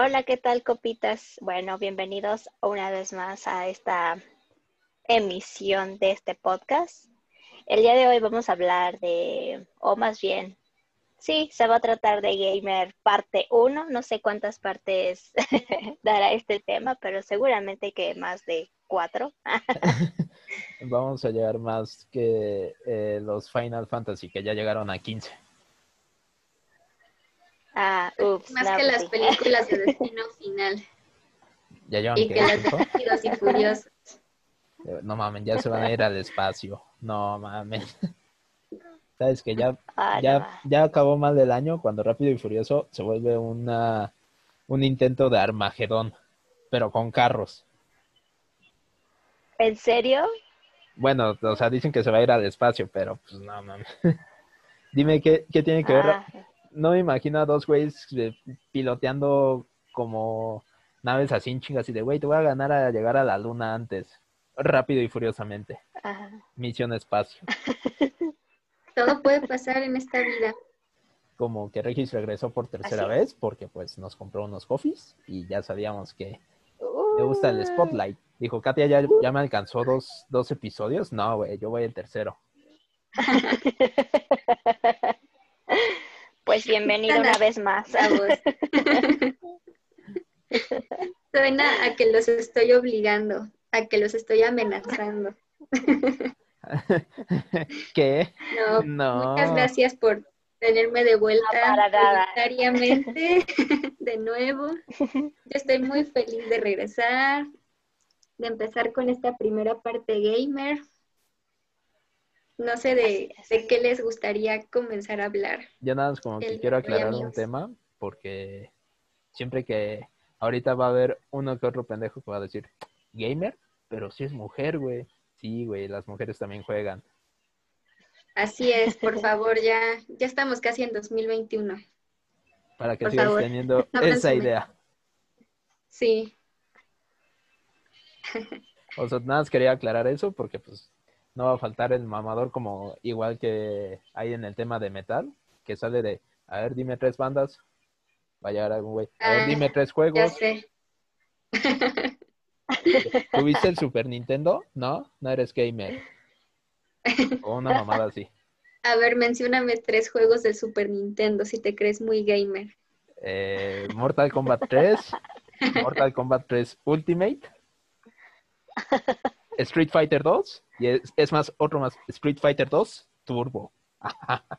Hola, ¿qué tal, copitas? Bueno, bienvenidos una vez más a esta emisión de este podcast. El día de hoy vamos a hablar de, o más bien, sí, se va a tratar de Gamer parte 1. No sé cuántas partes dará este tema, pero seguramente que más de cuatro. vamos a llegar más que eh, los Final Fantasy, que ya llegaron a 15. Ah, ups, Más que las películas de Destino Final. Ya llevan Y que las de Rápidos y Furiosos. No mames, ya se van a ir al espacio. No mames. Sabes que ya, Ah, ya, no. ya acabó mal el año cuando Rápido y Furioso se vuelve una un intento de Armagedón, pero con carros. ¿En serio? Bueno, o sea, dicen que se va a ir al espacio, pero pues no mames. Dime qué, qué tiene que ver. No me imagino a dos güeyes piloteando como naves así en chingas y de güey, te voy a ganar a llegar a la luna antes. Rápido y furiosamente. ajá. Misión espacio. Todo puede pasar en esta vida. Como que Regis regresó por tercera Así vez porque pues nos compró unos coffees y ya sabíamos que le gusta el Uh, spotlight. Dijo, Katia, ¿ya, ya me alcanzó dos, dos episodios? No, güey, yo voy el tercero. Pues bienvenido una vez más. Chavos. Suena a que los estoy obligando, a que los estoy amenazando. ¿Qué? No, No. muchas gracias por tenerme de vuelta voluntariamente de nuevo. Yo estoy muy feliz de regresar, de empezar con esta primera parte gamer. No sé de, de qué les gustaría comenzar a hablar. Yo nada más como que quiero aclarar un tema porque siempre que ahorita va a haber uno que otro pendejo que va a decir gamer, pero si es mujer, güey. Sí, güey, las mujeres también juegan. Así es, por favor, ya, ya estamos casi en 2021. Para que Por sigas favor, teniendo esa idea. Sí, O sea, nada más quería aclarar eso porque pues no va a faltar el mamador como igual que hay en el tema de metal, que sale de, a ver, dime tres bandas. Va a algún güey. A ver, Ah, dime tres ya juegos. sé. ¿Tuviste el Super Nintendo? No, no eres gamer. O una mamada así. A ver, mencióname tres juegos del Super Nintendo si te crees muy gamer. Eh, Mortal Kombat 3, Mortal Kombat 3 Ultimate, Street Fighter 2, y es, es más, otro más, Street Fighter 2 Turbo.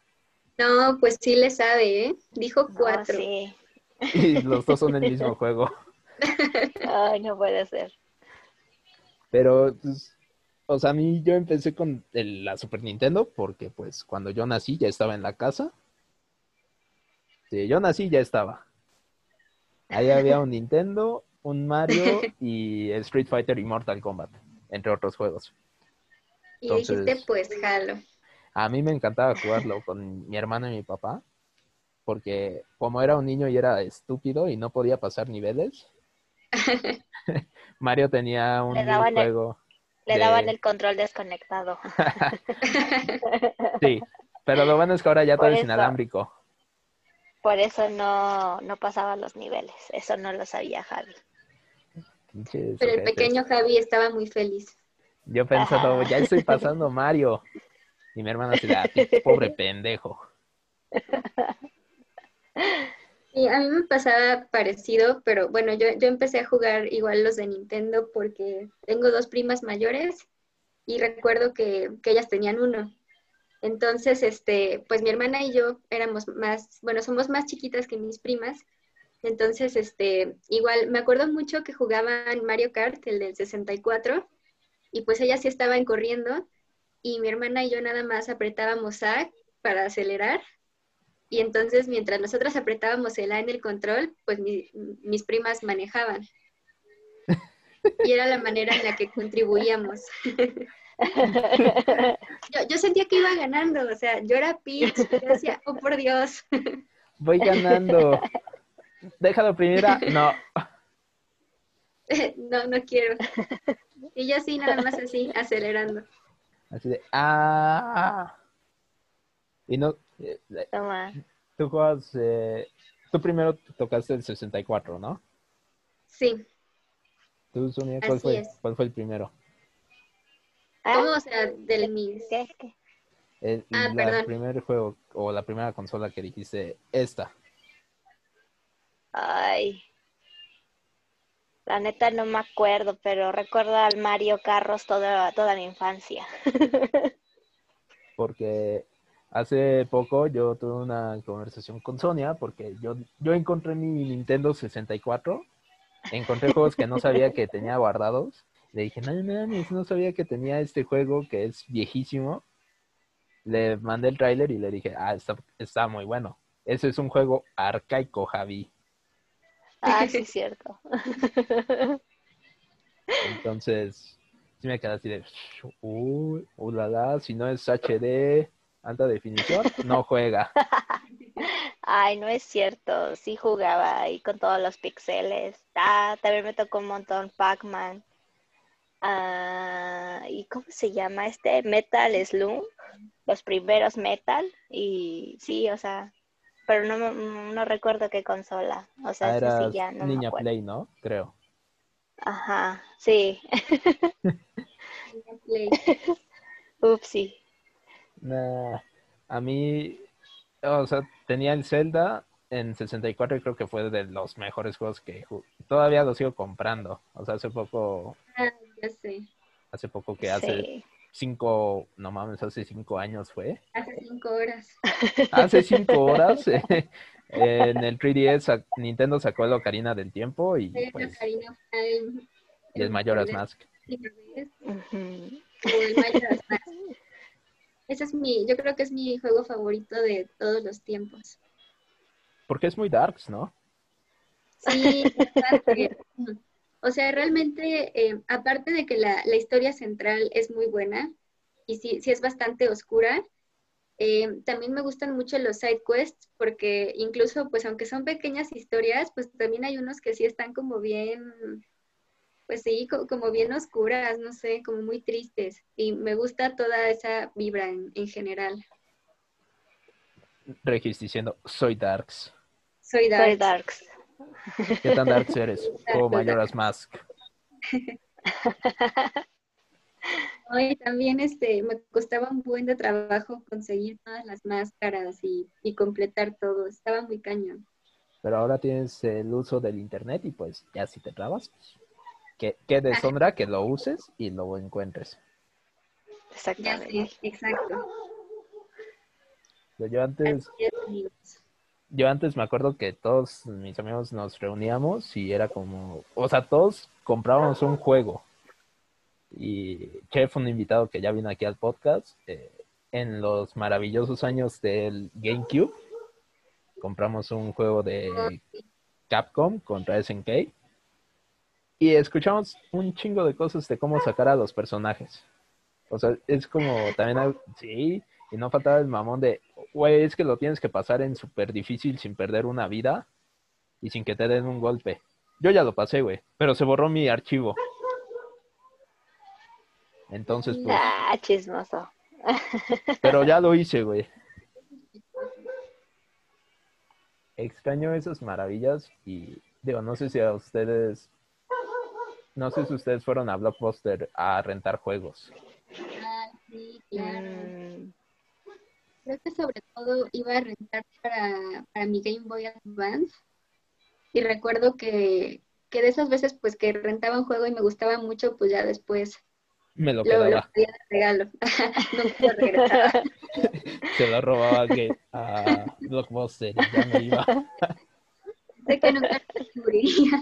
No, pues sí le sabe, ¿eh? Dijo No, cuatro. sí. Y los dos son el mismo juego. Ay, no puede ser. Pero, pues, o sea, a mí yo empecé con el- la Super Nintendo porque, pues, cuando yo nací ya estaba en la casa. Sí, yo nací ya estaba. Ahí había un Nintendo, un Mario y Street Fighter y Mortal Kombat, entre otros juegos. Y dijiste, pues jalo. A mí me encantaba jugarlo con mi hermana y mi papá, porque como era un niño y era estúpido y no podía pasar niveles, Mario tenía un Le daban el- juego. Le de- daban el control desconectado. Sí, pero lo bueno es que ahora ya todo es inalámbrico. Por eso no, no pasaba los niveles. Eso no lo sabía Javi. Pero el pequeño Javi estaba muy feliz. Yo pensando, ya estoy pasando Mario. Y mi hermana se da, pobre pendejo. Y a mí me pasaba parecido, pero bueno, yo, yo empecé a jugar igual los de Nintendo porque tengo dos primas mayores y recuerdo que, que ellas tenían uno. Entonces, este, pues mi hermana y yo éramos más, bueno, somos más chiquitas que mis primas. Entonces, este, igual me acuerdo mucho que jugaban Mario Kart, el del 64, y pues ellas sí estaban corriendo y mi hermana y yo nada más apretábamos A para acelerar y entonces, mientras nosotras apretábamos el A en el control, pues mi- mis primas manejaban. Y era la manera en la que contribuíamos. Yo, yo sentía que iba ganando, o sea, yo era Peach, yo decía, oh por Dios. Voy ganando. Déjalo primera. No. No, no quiero. Y yo así, nada más así, acelerando. Así de, ah. Y no, eh, Toma. tú juegas, eh, tú primero tocaste el 64, ¿no? Sí. ¿Tú, Sonia, cuál Así fue, es. cuál fue el primero? Ah, ¿Cómo? O sea, del mis... ¿qué? ¿Qué? El, Ah, la perdón. primer juego o la primera consola que dijiste, esta. Ay. La neta no me acuerdo, pero recuerdo al Mario Carros toda, toda mi infancia. Porque hace poco yo tuve una conversación con Sonia porque yo, yo encontré mi Nintendo 64, encontré juegos que no sabía que tenía guardados. Le dije, no mames, no sabía que tenía este juego que es viejísimo. Le mandé el tráiler y le dije, ah, está, está muy bueno. Ese es un juego arcaico, Javi. Ah, sí, es cierto. Entonces, sí me quedé así de, uy, uh, la, la, si no es HD, alta definición, no juega. Ay, no es cierto. Sí jugaba ahí con todos los pixeles. Ah, también me tocó un montón Pac-Man. Ah, ¿y cómo se llama este? Metal Slug. Los primeros Metal. Y sí, o sea, pero no, no recuerdo qué consola. O sea, Ah, sí ya no Niña. Play, ¿no? Creo. Ajá, sí. Play. Upsi. Nah, a mí, o sea, tenía el Zelda en 64 y creo que fue de los mejores juegos que todavía lo sigo comprando. O sea, hace poco, Ah, ya sé. hace poco que hace Sí. Cinco, no mames, hace cinco años fue. Hace cinco horas. Hace cinco horas eh, en el 3DS sa- Nintendo sacó el Ocarina del Tiempo y pues Ocarina Time, y el Majora's Zelda Mask. el. Ese es mi, yo creo que es mi juego favorito de todos los tiempos. Porque es muy darks, ¿no? Sí, bastante. O sea, realmente, eh, aparte de que la, la historia central es muy buena y sí, sí es bastante oscura, eh, también me gustan mucho los side quests porque incluso, pues aunque son pequeñas historias, pues también hay unos que sí están como bien, pues sí, co- como bien oscuras, no sé, como muy tristes. Y me gusta toda esa vibra en, en general. Regis diciendo, soy darks. Soy Soy dark. Darks. ¿Qué tan darks eres? O Majora's Mask. Y también este, me costaba un buen de trabajo conseguir todas las máscaras y, y completar todo. Estaba muy cañón. Pero ahora tienes el uso del internet y pues ya si te trabas, pues, que, que deshonra que lo uses y lo encuentres. Ya Exactamente. sé, exacto. Pero yo antes, Así es, amigos. Yo antes me acuerdo que todos mis amigos nos reuníamos y era como, o sea, todos comprábamos un juego. Y Chef, un invitado que ya vino aquí al podcast, eh, en los maravillosos años del GameCube, compramos un juego de Capcom contra SNK y escuchamos un chingo de cosas de cómo sacar a los personajes. O sea, es como también, sí, y no faltaba el mamón de, güey, es que lo tienes que pasar en súper difícil sin perder una vida y sin que te den un golpe. Yo ya lo pasé, güey, pero se borró mi archivo. Entonces, pues, Ah, chismoso. pero ya lo hice, güey. Extraño esas maravillas y digo, no sé si a ustedes, no sé si ustedes fueron a Blockbuster a rentar juegos. Ah, sí, claro. Creo que sobre todo iba a rentar para, para mi Game Boy Advance. Y recuerdo que, que de esas veces pues que rentaba un juego y me gustaba mucho, pues ya después Me lo lo, lo quedaba, pedía de regalo. Nunca lo regresaba. se lo robaba que a Blockbuster y ya me iba. Sé que nunca lo descubriría.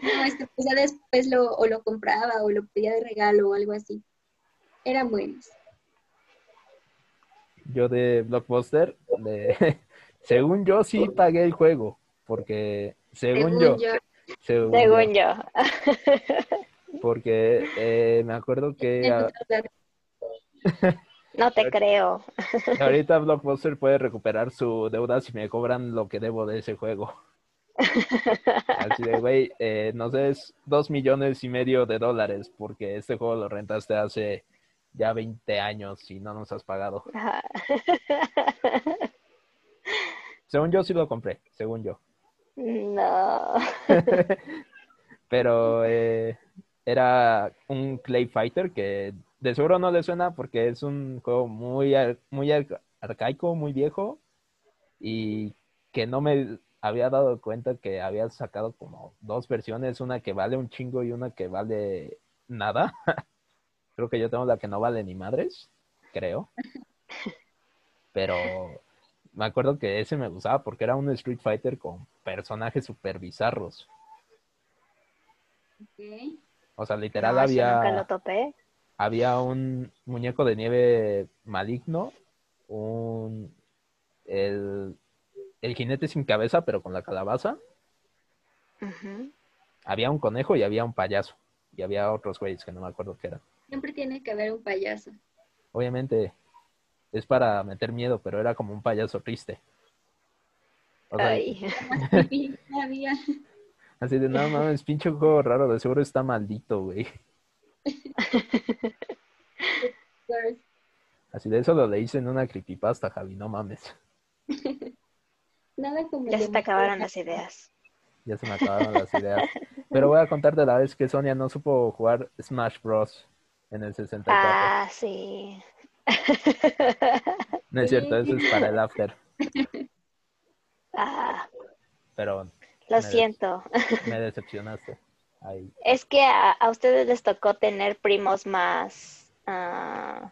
No, es que pues ya después lo, o lo compraba o lo pedía de regalo o algo así. Eran buenos. Yo de Blockbuster, de- según yo sí pagué el juego, porque según, yo, según, yo, según yo. porque eh, me acuerdo que a- No te creo. ahorita Blockbuster puede recuperar su deuda si me cobran lo que debo de ese juego. Así de, güey, eh, nos des dos millones y medio de dólares porque este juego lo rentaste hace ya 20 años y no nos has pagado. Ajá. Según yo sí lo compré, según yo. No. Pero eh, era un Clay Fighter que de seguro no le suena porque es un juego muy, ar- muy ar- arcaico, muy viejo y que no me había dado cuenta que había sacado como dos versiones, una que vale un chingo y una que vale nada. Creo que yo tengo la que no vale ni madres, creo. Pero me acuerdo que ese me gustaba porque era un Street Fighter con personajes super bizarros. Ok. O sea, literal No, había, nunca lo topé. había un muñeco de nieve maligno, un el, el jinete sin cabeza, pero con la calabaza. Había un conejo y había un payaso. Y había otros güeyes que no me acuerdo qué eran. Siempre tiene que haber un payaso. Obviamente es para meter miedo, pero era como un payaso triste. O sea, Ay. Así de, no mames, pinche juego raro, de seguro está maldito, güey. Así de eso lo leíste en una creepypasta, Javi, no mames. Nada como Ya se te acabaron las ideas. Ya se me acabaron las ideas. Pero voy a contarte la vez que Sonia no supo jugar Smash Bros. En el 64. Ah, sí. No es cierto, eso es para el after. Ah, Pero lo Me- siento. me decepcionaste. Ahí. Es que a, a ustedes les tocó tener primos más ah,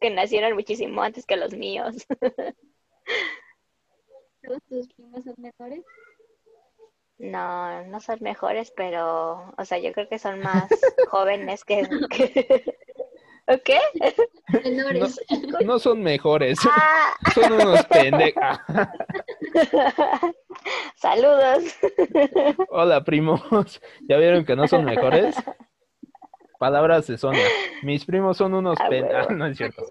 que nacieron muchísimo antes que los míos. ¿Todos tus primos son menores? No, no son mejores, pero, o sea, yo creo que son más jóvenes que... que- ¿O qué? Menores. No son mejores, Ah, son unos pendejos. saludos. Hola, primos. ¿Ya vieron que no son mejores? Palabras de Sonia. Mis primos son unos Ah, pendejos. huevo. no es cierto.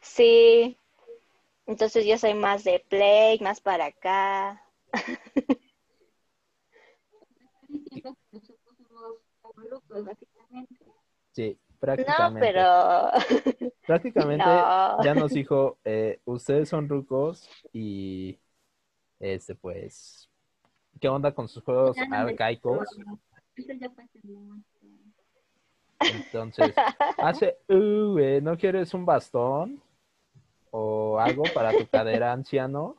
Sí. Entonces yo soy más de Play, más para acá. Sí, No, prácticamente. pero Prácticamente no. ya nos dijo, eh, ustedes son rucos y este pues, ¿qué onda con sus juegos no arcaicos? Entonces, hace, uh, ¿no quieres un bastón? O algo para tu cadera anciano.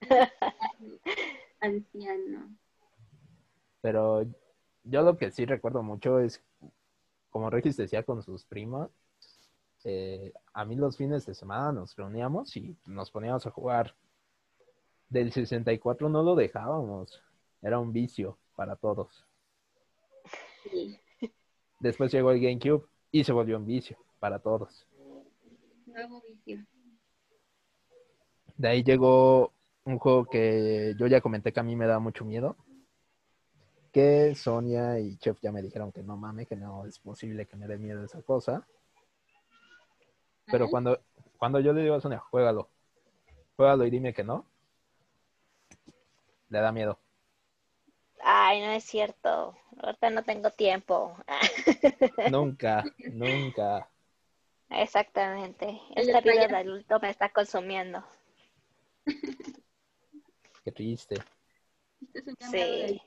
Anciano. Pero yo lo que sí recuerdo mucho es, como Regis decía con sus primas, eh, a mí los fines de semana nos reuníamos y nos poníamos a jugar. Del 64 no lo dejábamos, era un vicio para todos. Sí. Después llegó el GameCube y se volvió un vicio para todos. De ahí llegó un juego que yo ya comenté que a mí me da mucho miedo. Que Sonia y Chef ya me dijeron que no mames, que no es posible que me dé miedo esa cosa. Pero Ajá. cuando, cuando yo le digo a Sonia, juégalo, juégalo y dime que no, le da miedo. Ay, no es cierto. Ahorita no tengo tiempo. Nunca, nunca. Exactamente. El Esta vida de adulto me está consumiendo. Qué triste. Este es Sí.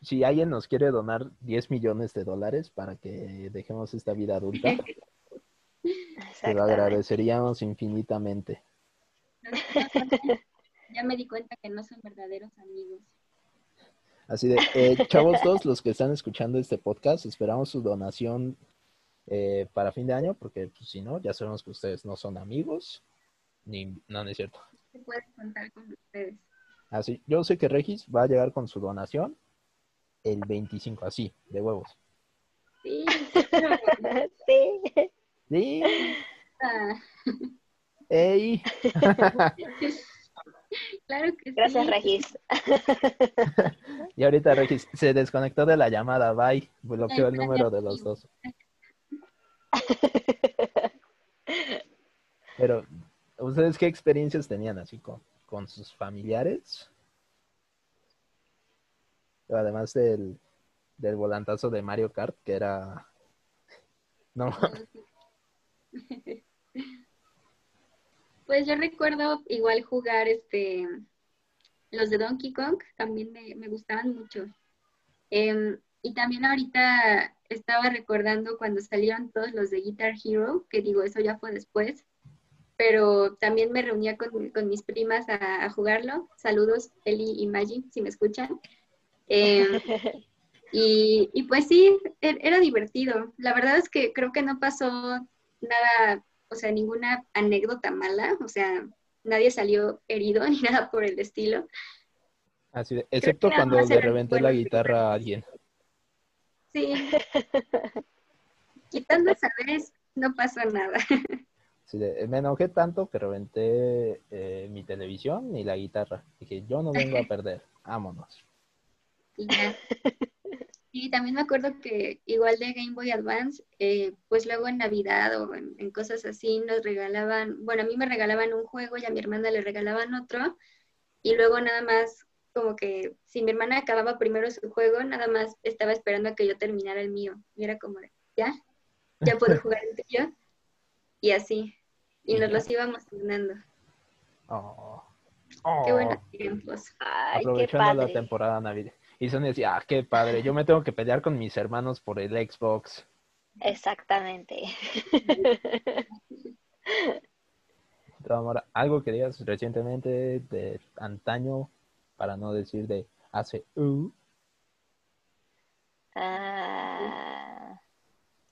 Si alguien nos quiere donar 10 millones de dólares para que dejemos esta vida adulta, te lo agradeceríamos infinitamente. Ya me di cuenta que no son verdaderos amigos. Así de, eh, chavos, todos los que están escuchando este podcast, esperamos su donación eh, para fin de año, porque pues, si no, ya sabemos que ustedes no son amigos, ni, no, no es cierto. Se puede contar con ustedes. Así, yo sé que Regis va a llegar con su donación el 25, así, de huevos. Sí. Sí. Sí, Ah, ey. claro que Gracias, sí. Regis. Y ahorita Regis se desconectó de la llamada, bye, bloqueó el número de los dos. Pero, ¿ustedes qué experiencias tenían así con, con sus familiares? Además del, del volantazo de Mario Kart, que era... No, Pues yo recuerdo igual jugar este los de Donkey Kong, también me, gustaban mucho. Em, y también ahorita estaba recordando cuando salieron todos los de Guitar Hero, que digo, eso ya fue después, pero también me reunía con, mis primas a, jugarlo. Saludos, Eli y Maggie, si me escuchan. Em, y, y, pues sí, e, era divertido. La verdad es que creo que no pasó nada, o sea, ninguna anécdota mala, o sea, nadie salió herido ni nada por el estilo. Así excepto cuando le reventé la guitarra a alguien. Sí. Quitando esa vez, no pasó nada. Sí, me enojé tanto que reventé eh, mi televisión y la guitarra. Dije, yo no vengo a perder, vámonos. Y ya. Y también me acuerdo que igual de Game Boy Advance, eh, pues luego en Navidad o en, cosas así nos regalaban, bueno, a mí me regalaban un juego y a mi hermana le regalaban otro. Y luego nada más, como que si mi hermana acababa primero su juego, nada más estaba esperando a que yo terminara el mío. Y era como, ya, ya puedo jugar el tuyo. Y así. Y nos los íbamos turnando. Oh. Qué buenos oh. tiempos. Aprovechando la temporada navideña. Y Sony decía, ah, qué padre, yo me tengo que pelear con mis hermanos por el Xbox. Exactamente. Amor, algo que digas recientemente de antaño, para no decir de hace uh.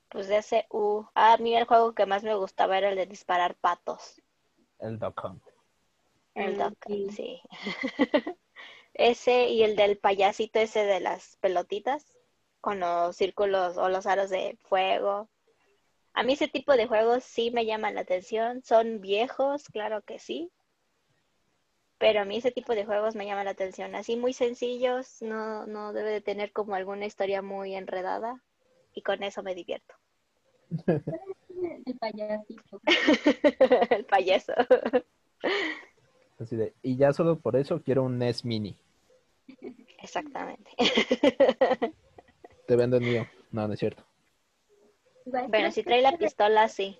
pues de hace uh. Ah, a mí el juego que más me gustaba era el de disparar patos. El Duck Hunt. El Duck Hunt, sí. Ese y el del payasito ese de las pelotitas con los círculos o los aros de fuego. A mí ese tipo de juegos sí me llaman la atención. Son viejos, claro que sí. Pero a mí ese tipo de juegos me llama la atención. Así muy sencillos, no, no debe de tener como alguna historia muy enredada. Y con eso me divierto. El payasito. El payaso. Así de, y ya solo por eso quiero un NES Mini. Exactamente. Te vendo el mío. No, no es cierto. Bueno, si trae la pistola, sí.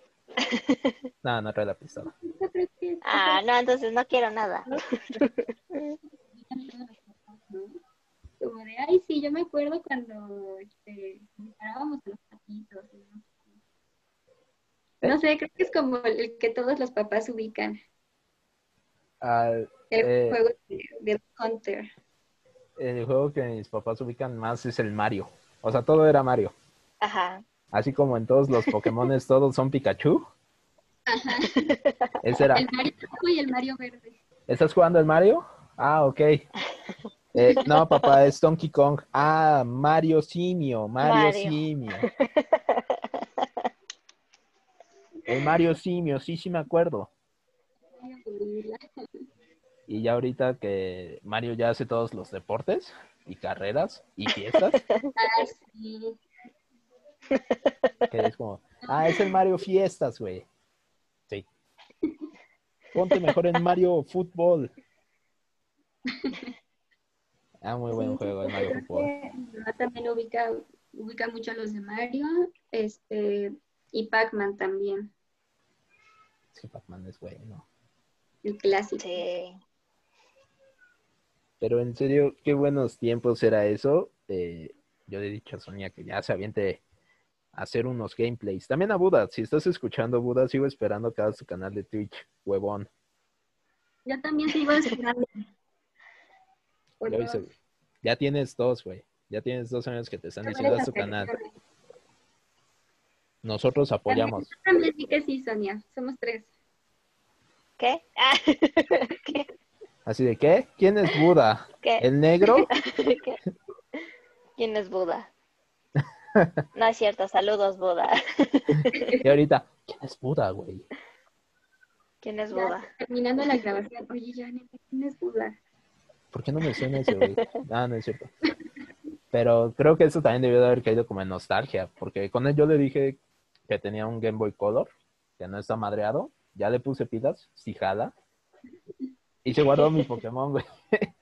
No, no trae la pistola. Ah, no, entonces no quiero nada. Como de, ay, sí, yo me acuerdo cuando este, parábamos los patitos. ¿no? ¿Eh? sé, creo que es como el que todos los papás ubican. el eh, juego de, de Hunter el juego que mis papás ubican más es el Mario. O sea, todo era Mario. Ajá. Así como en todos los Pokémon todos son Pikachu. Ajá. Ese era. El Mario y el Mario verde. ¿Estás jugando el Mario? Ah, ok. Eh, no, papá, es Donkey Kong. Ah, Mario Simio, Mario, Simio. El Mario Simio, sí, sí me acuerdo. Y ya ahorita que Mario ya hace todos los deportes y carreras y fiestas. Ah, sí. Que es como, ah, es el Mario Fiestas, güey. Sí. Ponte mejor en Mario Fútbol. Ah, muy buen juego el Mario Fútbol. También ubica, ubica mucho a los de Mario, este, y Pac-Man también. Sí, Pac-Man es bueno. El clásico. Sí. Pero en serio, qué buenos tiempos era eso. Eh, yo le he dicho a Sonia que ya se aviente hacer unos gameplays. También a Buda, si estás escuchando Buda, sigo esperando que hagas tu canal de Twitch, huevón. Yo también sigo esperando. ya, tienes dos, güey. Ya tienes dos años que te están diciendo a tu canal. Nosotros apoyamos. Yo también sí que sí, Sonia. Somos tres. ¿Qué? ¿Qué? Así de, ¿qué? ¿Quién es Buda? ¿El negro? ¿Quién es Buda? No es cierto, saludos Buda. Y ahorita, ¿quién es Buda, güey? ¿Quién es Buda? terminando la grabación, oye, ya, ¿quién es Buda? ¿Por qué no menciona ese, güey? Ah, no es cierto. Pero creo que eso también debió de haber caído como en nostalgia, porque con él yo le dije que tenía un Game Boy Color, que no está madreado, ya le puse pilas, si jala, y se guardó mi Pokémon, güey.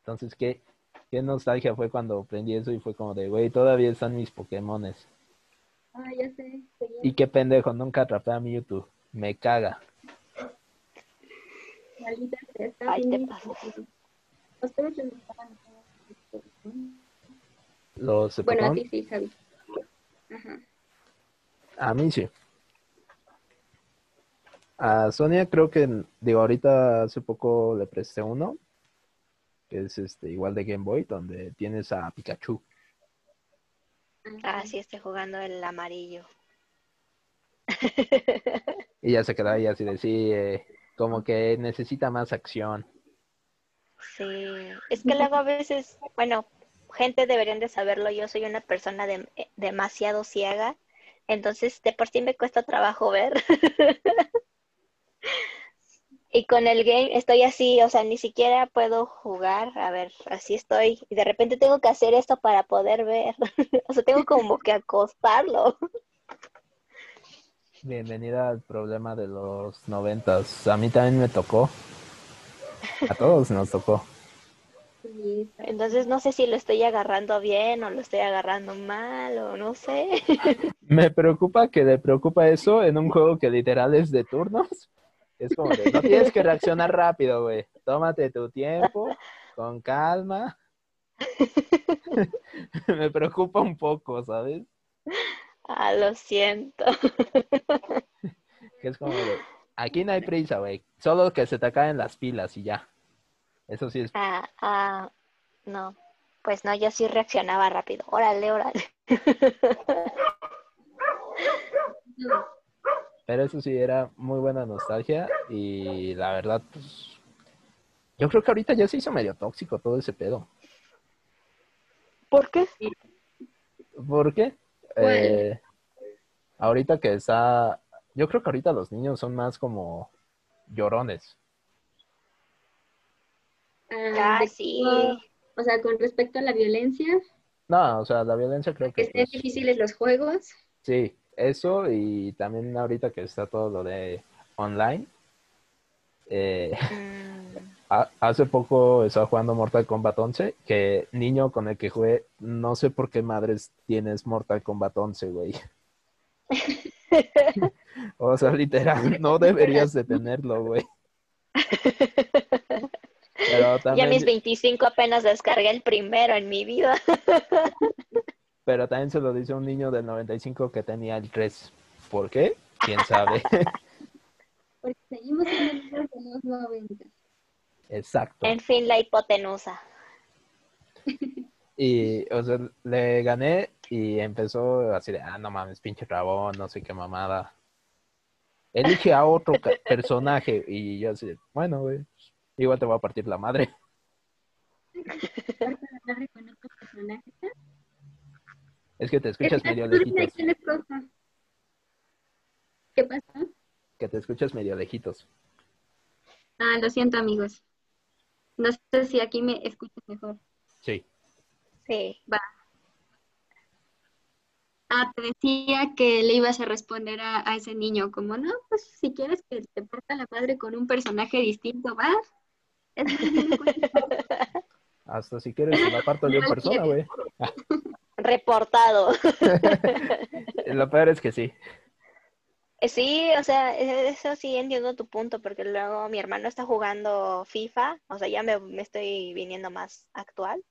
Entonces, ¿qué, qué nostalgia fue cuando aprendí eso y fue como de, güey, todavía están mis Pokémones. Ah, ya sé. Y qué pendejo, nunca atrapé a mi YouTube. Me caga. Maldita Ay, te las- Los Bueno, a Pokémon, ti sí, Javi. Ajá. a mí sí. A Sonia creo que, digo, ahorita hace poco le presté uno, que es este igual de Game Boy, donde tienes a Pikachu. Ah, sí, estoy jugando el amarillo. Y ya se quedó ahí así de sí, eh, como que necesita más acción. Sí, es que luego a veces, bueno, gente deberían de saberlo, yo soy una persona de- demasiado ciega, entonces de por sí me cuesta trabajo ver. Y con el game estoy así, o sea, ni siquiera puedo jugar, a ver, así estoy, y de repente tengo que hacer esto para poder ver, o sea, tengo como que acostarlo. Bienvenida al problema de los noventas. A mí también me tocó. A todos nos tocó. Entonces no sé si lo estoy agarrando bien o lo estoy agarrando mal o no sé. Me preocupa que le preocupa eso en un juego que literal es de turnos. Es como de, no tienes que reaccionar rápido, güey. Tómate tu tiempo, con calma. Me preocupa un poco, ¿sabes? Ah, lo siento. Que es como de, aquí no hay prisa, güey. Solo que se te acaben las pilas y ya. Eso sí es. Ah, ah, no. Pues no, yo sí reaccionaba rápido. Órale, órale. Pero eso sí era muy buena nostalgia y la verdad, pues. Yo creo que ahorita ya se hizo medio tóxico todo ese pedo. ¿Por qué? ¿Por qué? ¿Cuál? Eh, ahorita que está, yo creo que ahorita los niños son más como llorones. Ah, Ah, sí. O sea, con respecto a la violencia, No, o sea, la violencia creo que que estén pues, difíciles los juegos. sí, eso y también ahorita que está todo lo de online. eh, Mm, ha- hace poco estaba jugando Mortal Kombat 11, que niño con el que jugué, no sé por qué madres tienes Mortal Kombat 11, güey. O sea, literal, no deberías de tenerlo, güey. Pero Ya también, mis 25 apenas descargué el primero en mi vida. Pero también se lo dice un niño del 95 que tenía el 3. ¿Por qué? ¿Quién sabe? Porque seguimos de los 90. Exacto. En fin, la hipotenusa. Y, o sea, le gané y empezó así de, ah, no mames, pinche rabón, no sé qué mamada. Elige a otro personaje y yo así de, bueno, güey, igual te voy a partir la madre. Personaje con otro personaje. Es que te escuchas medio lejitos. ¿Qué pasó? que te escuchas medio lejitos. Ah, lo siento, amigos. No sé si aquí me escuchas mejor. Sí. Sí. Ah, te decía que le ibas a responder a, a ese niño, como no, pues si quieres que te parta la madre con un personaje distinto, pues. Hasta si quieres, se la parto yo en persona, güey. Reportado. Lo peor es que sí. Sí, o sea, eso sí entiendo tu punto, porque luego mi hermano está jugando FIFA, o sea, ya me, me estoy viniendo más actual.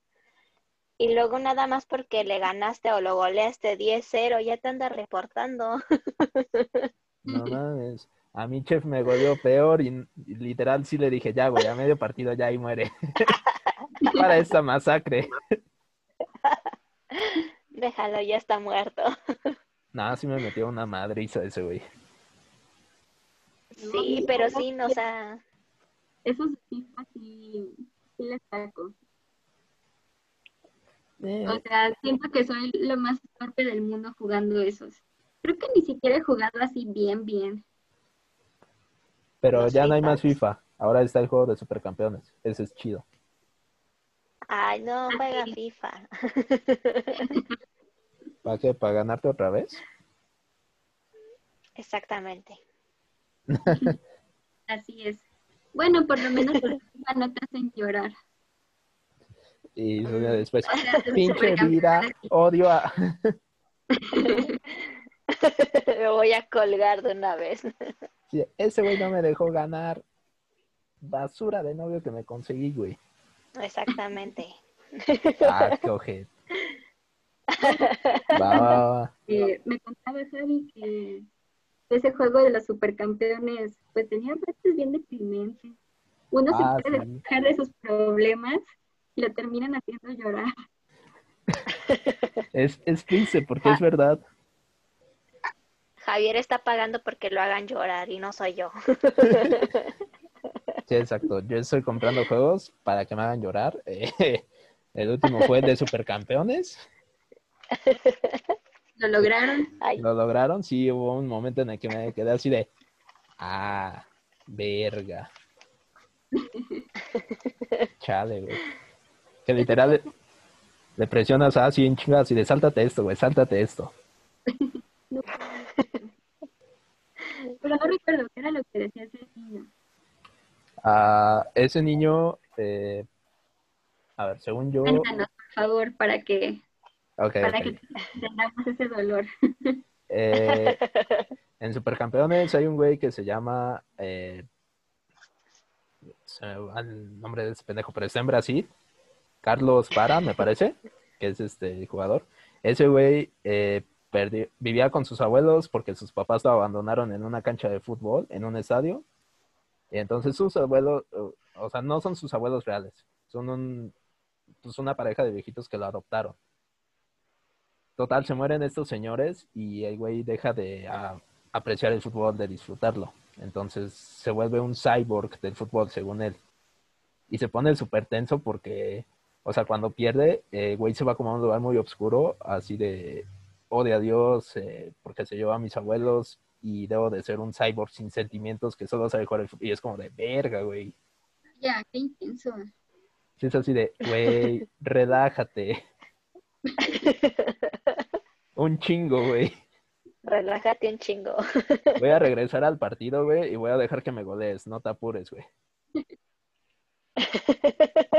Y luego nada más porque le ganaste o lo goleaste 10-0, ya te anda reportando. No mames. A mi chef me goleó peor y, y literal sí le dije, ya, güey, a medio partido ya y muere. Para esta masacre. Déjalo, ya está muerto. Nada, sí me metió una madriza ese güey. Sí, pero sí, no, o sea, Esos de FIFA sí, sí les saco. Eh, O sea, siento que soy lo más torpe del mundo jugando esos. Creo que ni siquiera he jugado así bien, bien. pero los ya no hay más. FIFA. Ahora está el juego de supercampeones. Ese es chido. Ay, no, juega sí. FIFA. ¿Para qué? ¿Para ganarte otra vez? Exactamente. Así es. Bueno, por lo menos no te hacen llorar. Y después, pinche vida, odio a... Me voy a colgar de una vez. Sí, Ese güey no me dejó ganar. basura de novio que me conseguí, güey. Exactamente. Ah, qué ojete. Va, va, va. Eh, me contaba Javi que ese juego de los supercampeones, pues tenía partes bien deprimentes. Uno Ah, se puede sí. despejar de sus problemas y lo terminan haciendo llorar. Es, es triste porque es verdad. Javier está pagando porque lo hagan llorar y no soy yo. Sí, exacto. Yo estoy comprando juegos para que me hagan llorar. Eh, el último fue el de Supercampeones. Lo lograron. Ay, Lo lograron. Sí, hubo un momento en el que me quedé así de. Ah, verga. Chale, güey. Que literal le, le presionas así en chingas y de sáltate esto, güey, sáltate esto. No. Pero no recuerdo qué era lo que decía ese niño. A ese niño, eh, a ver, según yo. Cuéntanos, por favor, para que, para que tengamos ese dolor. Eh, en Supercampeones hay un güey que se llama. eh, se me va el nombre de ese pendejo, pero está en Brasil. Carlos Para, me parece, que es este jugador. Ese güey eh, perdi- vivía con sus abuelos porque sus papás lo abandonaron en una cancha de fútbol, en un estadio. Y entonces sus abuelos, o sea, no son sus abuelos reales, son pues una pareja de viejitos que lo adoptaron. Total, se mueren estos señores y el güey deja de a- apreciar el fútbol, de disfrutarlo. Entonces se vuelve un cyborg del fútbol, según él. Y se pone súper tenso porque, o sea, cuando pierde, el güey se va como a un lugar muy oscuro, así de, odia a Dios, eh, porque se llevó a mis abuelos y debo de ser un cyborg sin sentimientos que solo sabe jugar el fútbol. Y es como de verga, güey. Ya, qué intenso. Sí, es así de, güey, relájate. Un chingo, güey. relájate un chingo. Voy a regresar al partido, güey, y voy a dejar que me golees. No te apures, güey.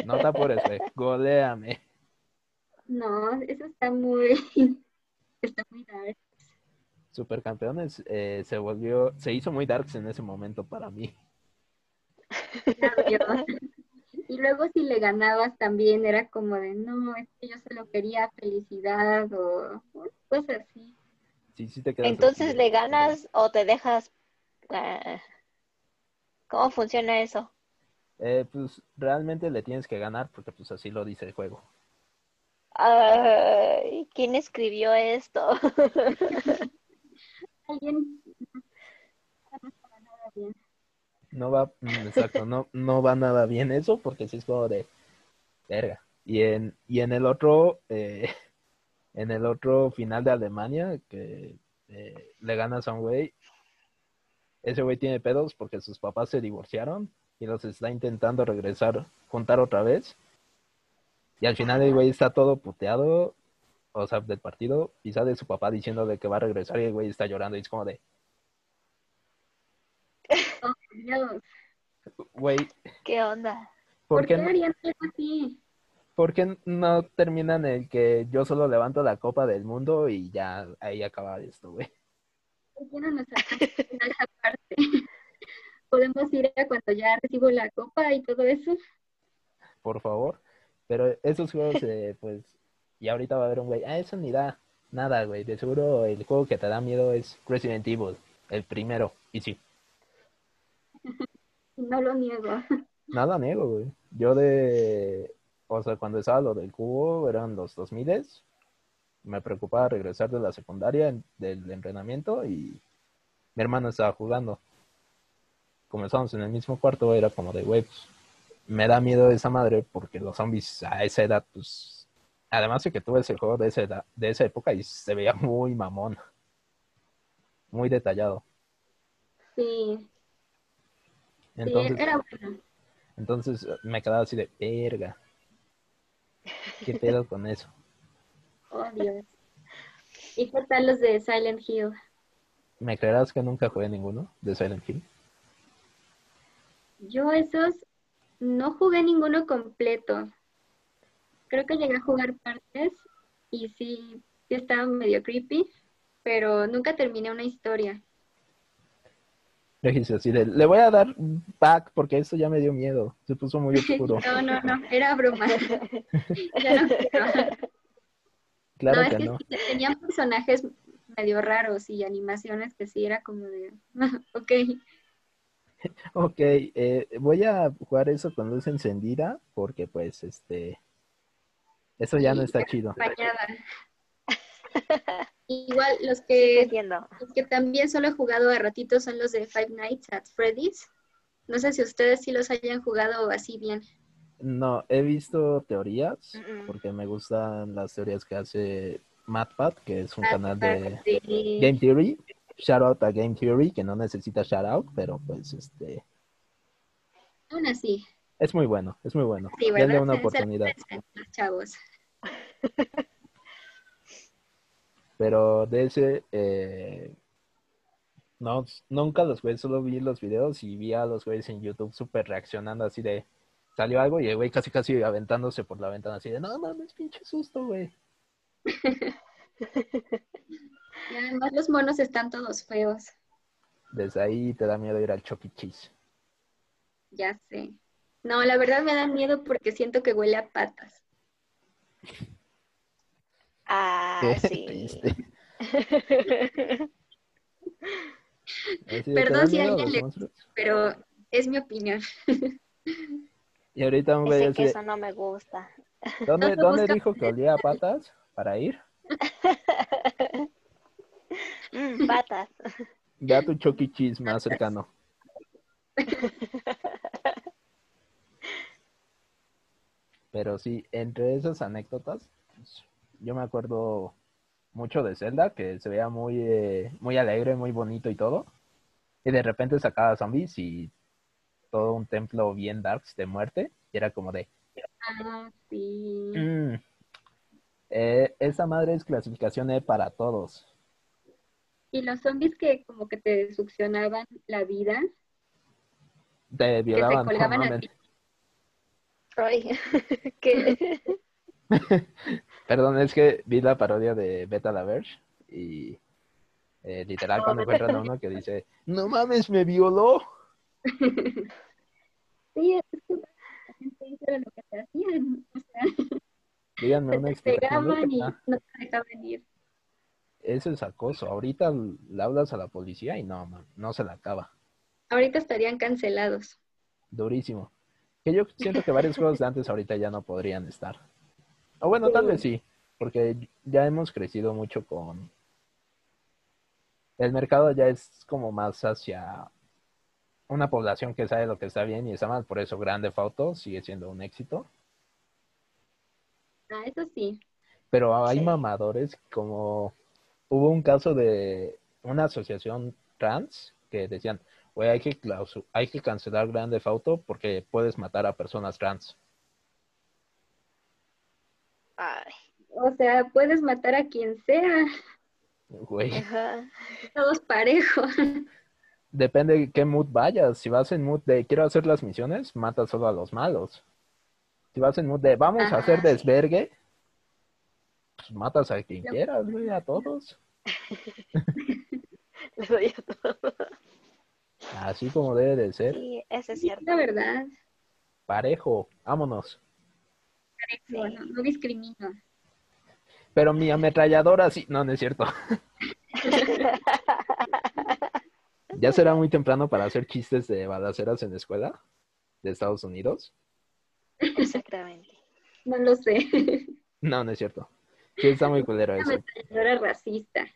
No te apures, güey. Goléame. No, eso está muy, está muy dark. Supercampeones eh, se volvió, se hizo muy darks en ese momento para mí. Y luego si le ganabas también era como de, no, es que yo solo quería felicidad o cosas así. Sí, sí te quedas Entonces así le ganas o te dejas. eh, ¿Cómo funciona eso? Eh, pues realmente le tienes que ganar porque pues así lo dice el juego. Ay, ¿quién escribió esto? No va, mm, exacto, no, no va nada bien eso porque sí es como de verga. Y en, y en el otro, eh, en el otro final de Alemania, que eh, le ganas a un güey, ese güey tiene pedos porque sus papás se divorciaron y los está intentando regresar, juntar otra vez. Y al final el güey está todo puteado, o sea, del partido, y sale su papá diciéndole que va a regresar y el güey está llorando y es como de, Oh, Dios, güey, ¿Qué onda? ¿por ¿por qué harían algo así? ¿Por qué no terminan el que yo solo levanto la copa del mundo y ya ahí acaba esto, güey? ¿Por qué no nos esa parte? ¿Podemos ir a cuando ya recibo la copa y todo eso? Por favor. Pero esos juegos, eh, pues, y ahorita va a haber un güey, ah, eso ni da nada, güey. De seguro el juego que te da miedo es Resident Evil, el primero. Y sí, No lo niego. nada niego, güey. Yo de, o sea, cuando estaba lo del cubo, eran los 2000 me preocupaba regresar de la secundaria, del entrenamiento, y mi hermano estaba jugando. Como estábamos en el mismo cuarto, era como de, güey, pues, me da miedo esa madre, porque los zombies a esa edad, pues, además de que tuve ese juego de esa edad, de esa época, y se veía muy mamón, muy detallado. Sí, sí, Entonces, era bueno. entonces me quedaba así de, verga. ¿Qué pedo con eso? Oh, Dios. ¿Y qué tal los de Silent Hill? ¿Me creerás que nunca jugué ninguno de Silent Hill? Yo esos no jugué ninguno completo. Creo que llegué a jugar partes y sí, sí estaba medio creepy, pero nunca terminé una historia. Regis así de, le voy a dar back porque esto ya me dio miedo. Se puso muy oscuro. No, no, no, era broma. Ya no. Claro no, que es que no. sí, tenían personajes medio raros y animaciones que sí era como de, ok, Ok, eh, voy a jugar eso con luz encendida porque pues este, eso ya no está chido. Igual los que, los que también solo he jugado a ratitos son los de Five Nights at Freddy's. No sé si ustedes sí los hayan jugado así bien. No, he visto teorías Mm, mm. porque me gustan las teorías que hace MatPat, que es un canal de Sí. Game Theory. Shout out a Game Theory, que no necesita shout out, pero pues este, Aún así, es muy bueno, es muy bueno. sí, Denle una oportunidad. los chavos. Pero de ese, eh, no, nunca los güeyes, solo vi los videos y vi a los güeyes en YouTube súper reaccionando así de, salió algo y el güey casi casi aventándose por la ventana así de, no mames, pinche susto, güey. Y además los monos están todos feos, Desde ahí te da miedo ir al Chuck E. Cheese. ya sé. No, la verdad me da miedo porque siento que huele a patas. Ah, Qué sí. triste. Así de, ¿te Perdón si a alguien le-? Pero es mi opinión. Y ahorita un güey Ese así de, queso no me gusta. ¿dónde, No, ¿dónde dijo que olía a patas para ir? Mm, patas. Ve a tu. Cheese más cercano. Pero sí, entre esas anécdotas, pues, yo me acuerdo mucho de Zelda, que se veía muy, eh, muy alegre, muy bonito y todo. Y de repente sacaba zombies y todo un templo bien darks de muerte. Y era como de, Ah, sí. "Mm, eh, esa madre es clasificación E para todos. Y los zombies que como que te succionaban la vida, Te violaban, colgaban a mames. ti. Perdón, es que vi la parodia de Beta la Verge y eh, literal cuando encuentran a uno que dice, no mames, me violó. Sí, es que la gente era lo que te hacían. O sea, Díganme una te explicación pegaban y no te dejaban ir. Eso es acoso. Ahorita le hablas a la policía y no, man, no se la acaba. Ahorita estarían cancelados. Durísimo. Que yo siento que varios juegos de antes ahorita ya no podrían estar. O bueno, tal vez sí, porque ya hemos crecido mucho con... El mercado ya es como más hacia una población que sabe lo que está bien y está mal. Por eso Grande Auto sigue siendo un éxito. Ah, eso sí. Pero hay Sí. mamadores como... Hubo un caso de una asociación trans que decían, güey, hay que, clausu- hay que cancelar Grande Auto porque puedes matar a personas trans. Ay, O sea, puedes matar a quien sea, Güey, ajá. todos parejos. depende de qué mood vayas. Si vas en mood de quiero hacer las misiones, mata solo a los malos. Si vas en mood de vamos a hacer desvergue, pues matas a quien quieras, güey, a todos. Doy a todo. Así como debe de ser. Sí, eso es Sí, cierto. la verdad. Parejo, vámonos. No, no, no discrimino. Pero mi ametralladora sí, no, no es cierto. Ya será muy temprano para hacer chistes de balaceras en la escuela de Estados Unidos. Exactamente. No lo sé. No, no es cierto. Sí, está muy culero eso. ametralladora racista.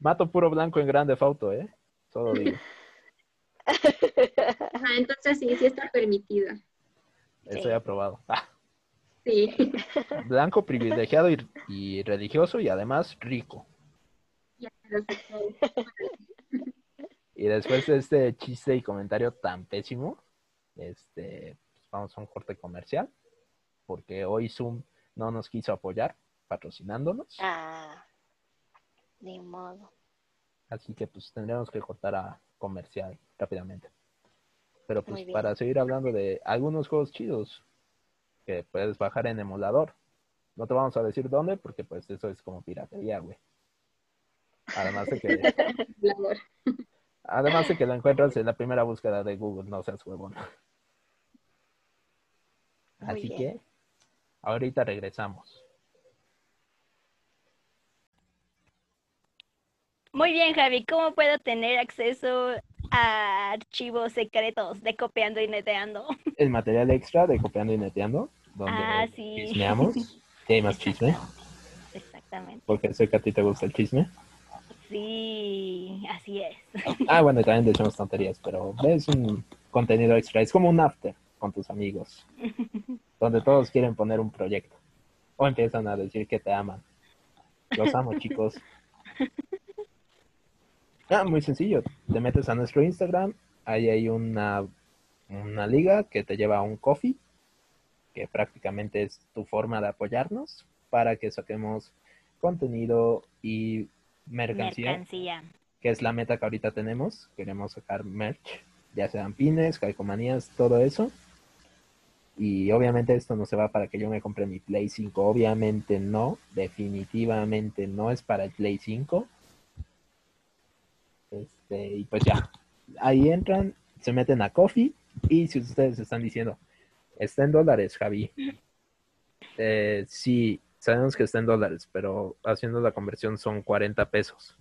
Mato puro blanco en grande fauto, ¿eh? Digo. Ah, entonces sí, sí está permitido. Estoy Sí. aprobado. Ah, Sí. blanco, privilegiado y, y religioso y además rico. Ya lo sé. Y después de este chiste y comentario tan pésimo, este, pues vamos a un corte comercial, porque hoy Zoom no nos quiso apoyar patrocinándonos, Ah, ni modo. Así que pues tendremos que cortar a comercial rápidamente. Pero pues para seguir hablando de algunos juegos chidos que puedes bajar en emulador. No te vamos a decir dónde, porque pues eso es como piratería, güey. Además de que. Además de que lo encuentras en la primera búsqueda de Google, no seas huevón. Así bien. que ahorita regresamos. Muy bien, Javi. ¿Cómo puedo tener acceso a archivos secretos de copiando y neteando? El material extra de Copiando y Neteando, donde Ah, sí. chismeamos. Sí, hay más chisme, Exactamente. porque sé que a ti te gusta el chisme. Sí, así es. Ah, bueno, y también decimos tonterías, pero es un contenido extra. Es como un after con tus amigos, donde todos quieren poner un proyecto. O empiezan a decir que te aman. Los amo, chicos. Ah, muy sencillo. Te metes a nuestro Instagram, ahí hay una, una liga que te lleva a un coffee, que prácticamente es tu forma de apoyarnos para que saquemos contenido y mercancía Mercancía. que es la meta que ahorita tenemos. Queremos sacar merch, ya sean pines, calcomanías, todo eso. Y obviamente esto no se va para que yo me compre mi Play 5. Obviamente no, definitivamente no es para el Play 5. Este, y pues ya, ahí entran, se meten a Coffee y si ustedes están diciendo, está en dólares, Javi. Eh, sí, sabemos que está en dólares, pero haciendo la conversión son 40 pesos.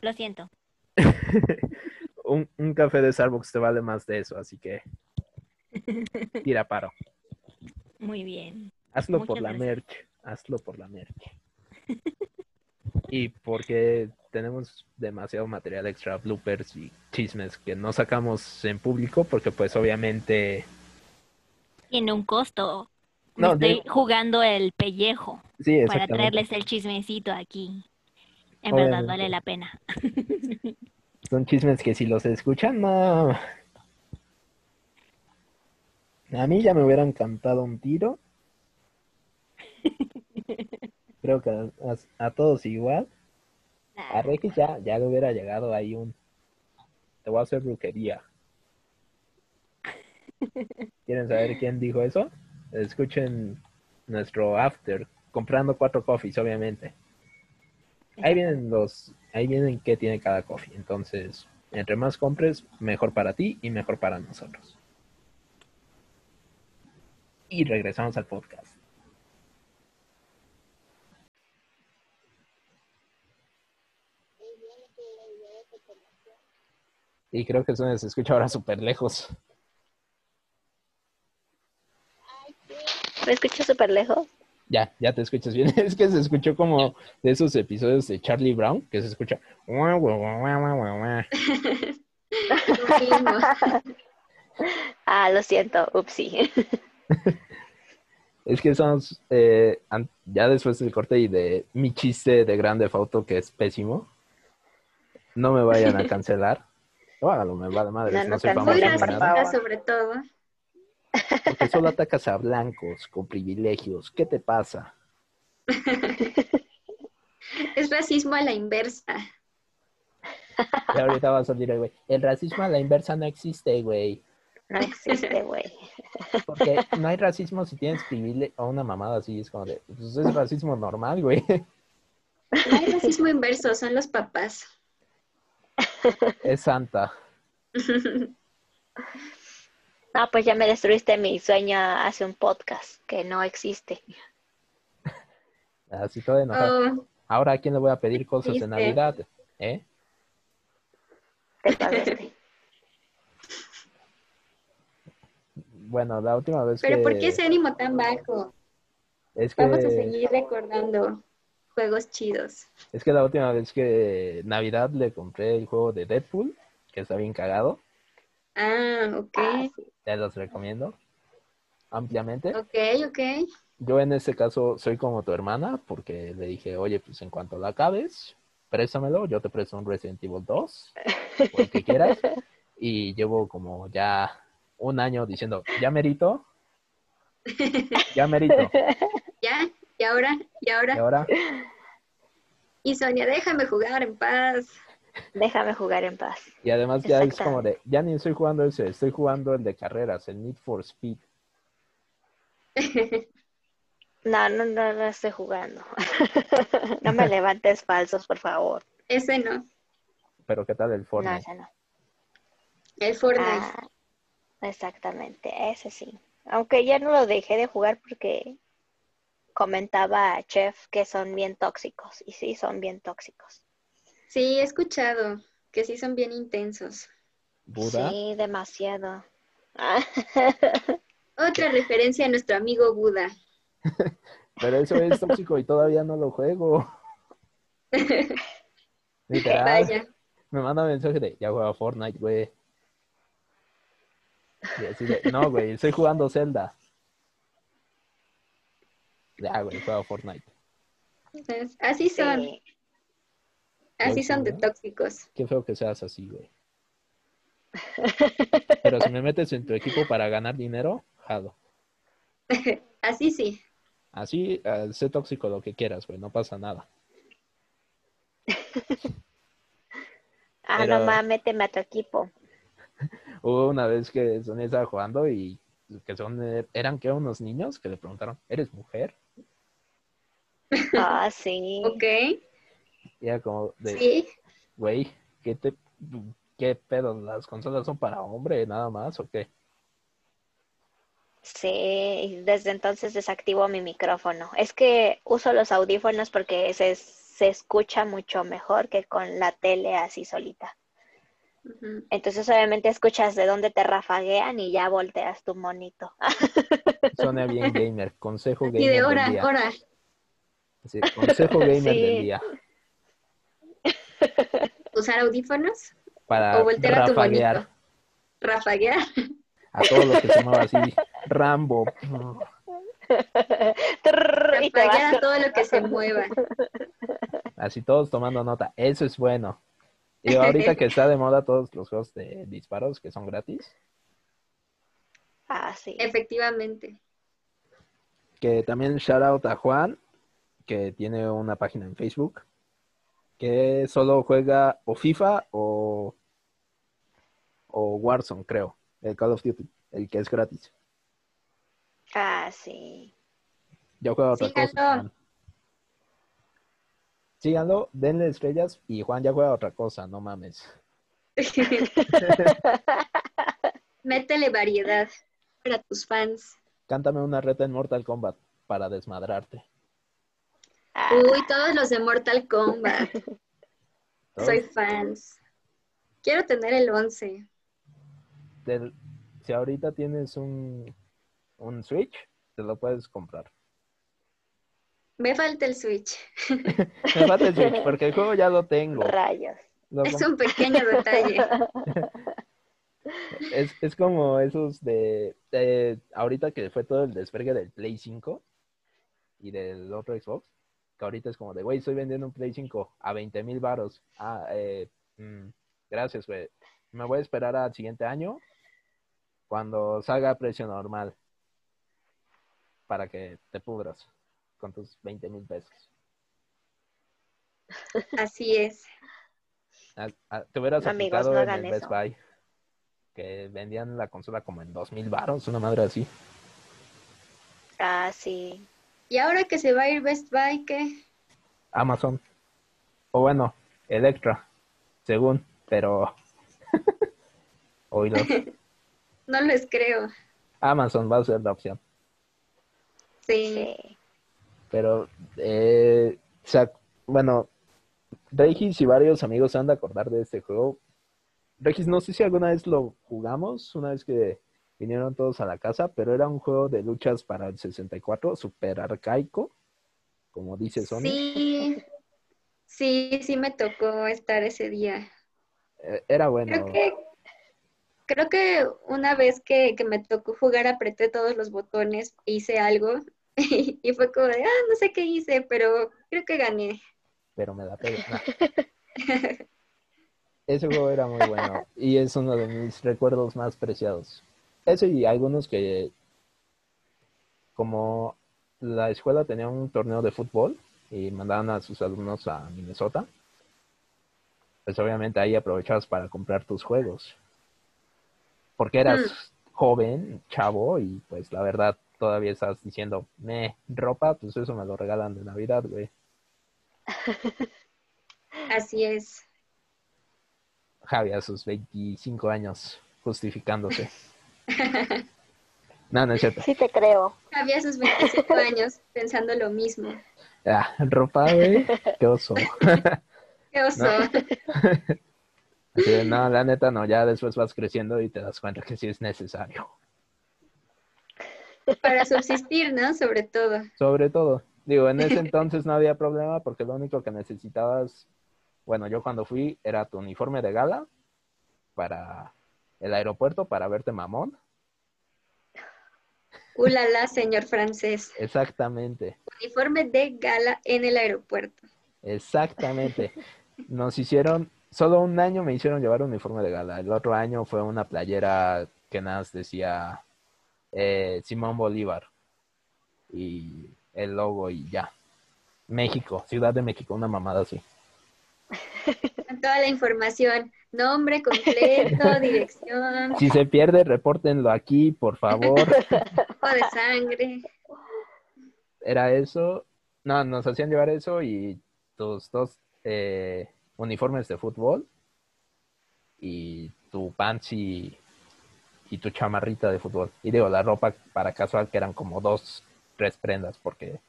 Lo siento. un, un café de Starbucks te vale más de eso, así que tira paro. Muy bien. Hazlo Muchas por la gracias. merch, hazlo por la merch. Y porque tenemos demasiado material extra, bloopers y chismes que no sacamos en público, porque pues obviamente, Tiene un costo. Me No, estoy jugando el pellejo sí, para traerles el chismecito aquí. En verdad vale la pena. Son chismes que si los escuchan, no. A mí ya me hubieran cantado un tiro. Creo que a, a- a todos igual. A Regis ya, ya le hubiera llegado ahí un. Te voy a hacer brujería. ¿Quieren saber quién dijo eso? Escuchen nuestro after, comprando cuatro coffees, obviamente. Ahí vienen los, ahí vienen qué tiene cada coffee. Entonces, entre más compres, mejor para ti y mejor para nosotros. Y regresamos al podcast. Y creo que eso se escucha ahora súper lejos. ¿Me escucho súper lejos? Ya, ya te escuchas bien. Es que se escuchó como de esos episodios de Charlie Brown, que se escucha. Ah, lo siento, upsi. Es que somos, eh, ya después del corte y de mi chiste de grande foto, que es pésimo, no me vayan a cancelar. No, hágalo, me vale madre, No, no, no sobre todo. porque solo atacas a blancos con privilegios. ¿Qué te pasa? Es racismo a la inversa. Y ahorita va a salir el güey. El racismo a la inversa no existe, güey. No existe, güey. Porque no hay racismo si tienes privilegio o una mamada así. Es como de, pues es racismo normal, güey. No hay racismo inverso, son los papás. Es santa. Ah, pues ya me destruiste mi sueño hace un podcast que no existe. Así todo enojado. Oh, Ahora, ¿a quién le voy a pedir cosas Triste. Navidad? ¿Eh? Te. Bueno, la última vez pero que... ¿por qué ese ánimo tan bajo? Es que, Vamos a seguir recordando juegos chidos. es que la última vez que Navidad le compré el juego de Deadpool, que está bien cagado, Ah, ok. Ah, te los recomiendo ampliamente. Ok, ok. Yo en este caso soy como tu hermana, porque le dije, oye, pues en cuanto la acabes, préstamelo, yo te presto un Resident Evil 2, o el que quieras, y llevo como ya un año diciendo, ya merito, ya merito, ¿Ya? ¿Y ahora? ¿Y y ahora? Y Sonia, déjame jugar en paz. Déjame jugar en paz. y además ya es como de, ya ni estoy jugando ese, estoy jugando el de carreras, el Need for Speed. No, no, no lo estoy jugando. No me levantes falsos, por favor. Ese no. Pero ¿qué tal el No, Fortnite? ese no. El Fortnite. Ah, exactamente, ese sí. Aunque ya no lo dejé de jugar porque comentaba Chef que son bien tóxicos. Y sí, son bien tóxicos. Sí, he escuchado que sí son bien intensos. Buda. Sí, demasiado. Otra referencia a nuestro amigo Buda. Pero eso es tóxico y todavía no lo juego. Literal. Vaya. Me manda mensaje de, ya juega Fortnite, güey. Y así de, no, güey, estoy jugando Zelda. Ya, güey, juego Fortnite. Así son, Sí. así son de tóxicos. Qué feo que seas así, güey. Pero si me metes en tu equipo para ganar dinero, jalo. Así sí. Así, eh, sé tóxico lo que quieras, güey, no pasa nada. Ah, Pero- no mames, méteme a tu equipo. Hubo una vez que Sonia estaba jugando y que son, eh, eran que unos niños que le preguntaron, ¿eres mujer? Ah, sí. Ok, Y era como de, sí. güey, ¿qué te, qué pedo? ¿Las consolas son para hombre nada más o qué? Sí, y desde entonces desactivo mi micrófono. Es que uso los audífonos porque se, se escucha mucho mejor que con la tele así solita. Entonces obviamente escuchas de dónde te rafaguean y ya volteas tu monito. Sonia bien gamer, consejo gamer Y de hora, hora. Sí, consejo gamer Sí. del día Usar audífonos para o voltear a tu rafaguear a todo lo que se mueva así. Rambo. Rafaguear a todo lo que se mueva. Así todos tomando nota. Eso es bueno. Y ahorita que está de moda todos los juegos de disparos que son gratis, Ah, sí. Efectivamente. que también shout out a Juan, que tiene una página en Facebook, que solo juega o FIFA o, o Warzone, creo, el Call of Duty, el que es gratis. Ah, sí. Yo juego otra Síganlo. cosa. Síganlo, denle estrellas y Juan ya juega otra cosa, no mames. Métele variedad para tus fans. Cántame una reta en Mortal Kombat para desmadrarte. Uy, todos los de Mortal Kombat. ¿no? Soy fans. Quiero tener el 11. Del- si ahorita tienes un, un Switch, te lo puedes comprar. Me falta el Switch. Me falta el Switch porque el juego ya lo tengo. rayos. Lo Es un pequeño detalle. es, es como esos de, de- ahorita que fue todo el desvergue del Play 5 y del otro Xbox, que ahorita es como de, güey, estoy vendiendo un Play 5 a 20 mil varos. Ah, eh, mm, gracias, güey. Me voy a esperar al siguiente año cuando salga a precio normal para que te pudras con tus 20 mil pesos. Así es. Ah, ah, Te hubieras Amigos, aplicado no en Best. Buy, que vendían la consola como en dos mil baros, una madre así. Ah, sí. Y ahora que se va a ir Best Buy, ¿qué? Amazon. O bueno, Electra, según, pero... Oído. No les creo. Amazon va a ser la opción. Sí. Pero, eh, o sea, bueno, Regis y varios amigos se han de acordar de este juego. Regis, no sé si alguna vez lo jugamos, una vez que vinieron todos a la casa, pero era un juego de luchas para el 64, súper arcaico, como dice Sony. Sí. Sí, sí me tocó estar ese día. Eh, Era bueno. Creo que, creo que una vez que, que me tocó jugar apreté todos los botones, hice algo y, fue como de, ah, no sé qué hice, pero creo que gané. pero me da pena. Ese juego era muy bueno y es uno de mis recuerdos más preciados. Ese y algunos que, como la escuela tenía un torneo de fútbol y mandaban a sus alumnos a Minnesota, pues obviamente ahí aprovechabas para comprar tus juegos. Porque eras joven, chavo, y pues la verdad todavía estás diciendo, me, ropa, pues eso me lo regalan de Navidad, güey. Así es. Javi a sus 25 años justificándose. No, no es cierto. Sí te creo. Había sus 25 años pensando lo mismo. Ah, ropa, güey. Qué oso. Qué oso. Así de, no, la neta no, ya después vas creciendo y te das cuenta que sí es necesario. Para subsistir, ¿no? Sobre todo. Sobre todo, digo, en ese entonces no había problema porque lo único que necesitabas, bueno, yo cuando fui era tu uniforme de gala para el aeropuerto para verte mamón. Ulala, señor francés. Exactamente, Uniforme de gala en el aeropuerto. exactamente. Nos hicieron, solo un año me hicieron llevar un uniforme de gala. El otro año fue una playera que nada más decía eh, Simón Bolívar y el logo y ya. México, Ciudad de México, una mamada así. Con toda la información. Nombre completo, dirección, Si se pierde, repórtenlo aquí, por favor. tipo de sangre. Era eso. No, nos hacían llevar eso y tus dos eh, uniformes de fútbol y tu pants y, y tu chamarrita de fútbol. Y digo, la ropa para casual que eran como dos, tres prendas porque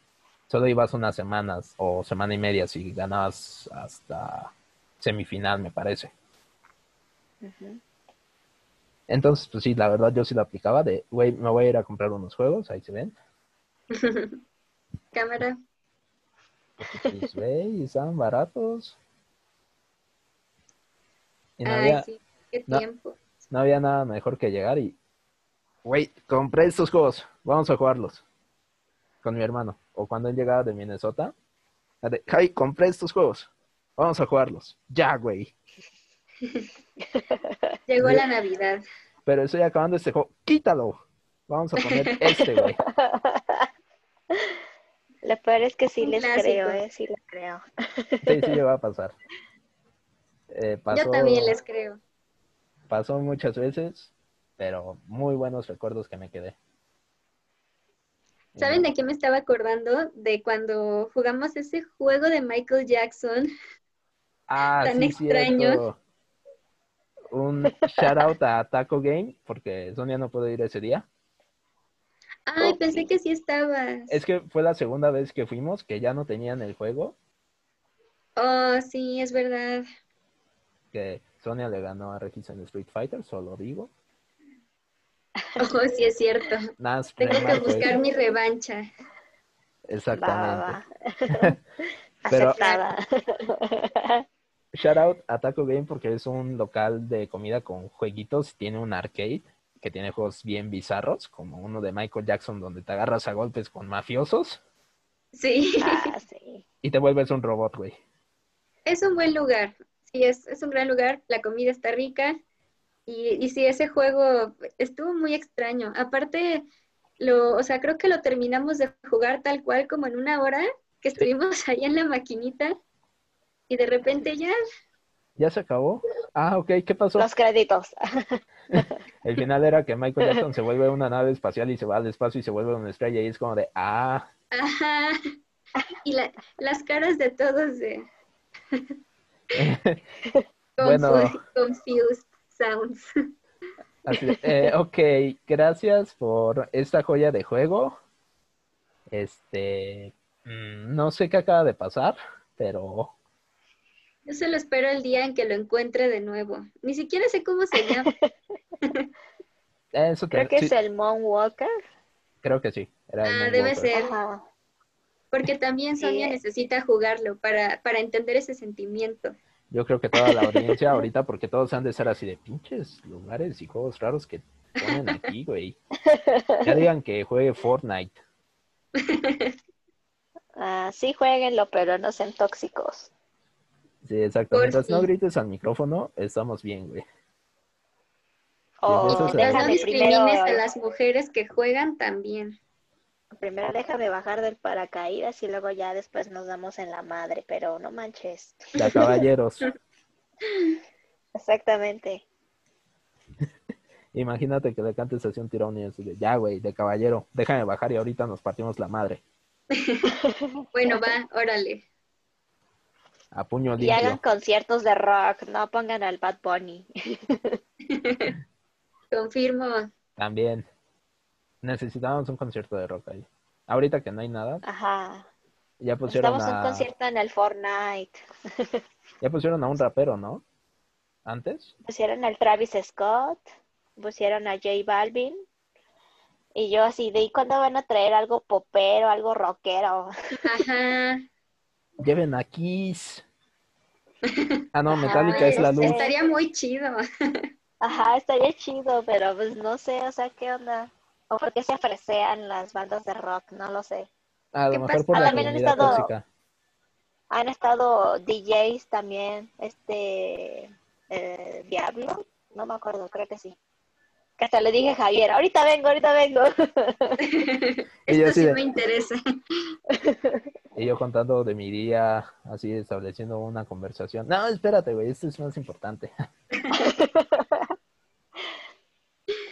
solo ibas unas semanas o semana y media si ganabas hasta semifinal, me parece. Entonces, pues sí, la verdad yo sí lo aplicaba de, güey, me voy a ir a comprar unos juegos, ahí se ven. Cámara. Pues, güey, estaban baratos. Y no Ay, había, sí, qué tiempo. no había nada mejor que llegar y, güey, compré estos juegos, vamos a jugarlos con mi hermano. O cuando él llegaba de Minnesota, de, Javi, compré estos juegos, vamos a jugarlos. Ya, güey. Llegó la Navidad. Pero estoy acabando este juego, quítalo. Vamos a poner este, güey. Lo peor es que sí Un les clásico. creo, ¿eh? Sí les creo. Sí, sí, le va a pasar. Eh, pasó, Yo también les creo. pasó muchas veces, pero muy buenos recuerdos que me quedé. ¿Saben de qué me estaba acordando? De cuando jugamos ese juego de Michael Jackson. Ah, tan sí, extraños? cierto. Un shout out a Taco Game, porque Sonia no pudo ir ese día. Ay, Oh, pensé que sí estabas. Es que fue la segunda vez que fuimos, que ya no tenían el juego, Oh, sí, es verdad. que Sonia le ganó a Regis en Street Fighter, solo digo. Oh, sí, es cierto. Tengo que buscar eso. mi revancha. Va, va, Exactamente. va. Pero- Aceptada. Shout out a Taco Game porque es un local de comida con jueguitos, tiene un arcade que tiene juegos bien bizarros, como uno de Michael Jackson donde te agarras a golpes con mafiosos Sí, Ah, sí. y te vuelves un robot, güey. es un buen lugar. Sí, es, es un gran lugar. La comida está rica. Y, y sí, ese juego estuvo muy extraño. Aparte, lo, o sea, creo que lo terminamos de jugar tal cual como en una hora que estuvimos ahí en la maquinita. Y de repente ya, ¿Ya se acabó? Ah, ok, ¿qué pasó? Los créditos. El final era que Michael Jackson se vuelve una nave espacial y se va al espacio y se vuelve una estrella y es como de, ah, ajá. Y la- las caras de todos de Bueno. confu- confused sounds. así eh, ok, gracias por esta joya de juego. Este, mm, no sé qué acaba de pasar, pero Yo solo espero el día en que lo encuentre de nuevo. Ni siquiera sé cómo se llama. eso te- Creo que sí, es el Moonwalker. creo que sí. Era el Ah, debe ser. Ajá. Porque también Sonia necesita jugarlo para, para entender ese sentimiento. Yo creo que toda la audiencia ahorita, porque todos han de ser así de pinches lugares y juegos raros que ponen aquí, güey. Ya digan que juegue Fortnite. Ah, sí, jueguenlo, pero no sean tóxicos. Sí, exacto. Por Mientras no fin. grites al micrófono, estamos bien, güey. O Eso es Pero no discrimines primero, a las mujeres que juegan también. primero déjame bajar del paracaídas y luego ya después nos damos en la madre, pero no manches. De caballeros. Exactamente. Imagínate que le cantes así un tirón y así de, ya, güey, de caballero, déjame bajar y ahorita nos partimos la madre. Bueno, va, órale. A puño Y limpio. hagan conciertos de rock, no pongan al Bad Bunny. Confirmo. También. Necesitábamos un concierto de rock ahí. Ahorita que no hay nada, Ajá. ya pusieron Estamos un a, concierto en el Fortnite. ya pusieron a un rapero, ¿no? Antes. Pusieron al Travis Scott, pusieron a J Balvin. Y yo así de, ¿y cuándo van a traer algo popero, algo rockero? Ajá. Lleven a Kiss. Ah, no, Ajá, Metallica es la luz. Estaría muy chido. Ajá, estaría chido, pero pues no sé, o sea, ¿qué onda? ¿O por qué se ofrecean las bandas de rock? No lo sé. A ¿Qué lo mejor pasa? por la También han estado- tóxica. Han estado DJs también, este, eh, Diablo, no me acuerdo, creo que sí. Que hasta le dije a Javier, ahorita vengo, ahorita vengo. Esto sí de- me interesa. Y yo contando de mi día, así estableciendo una conversación. No, espérate, güey, esto es más importante.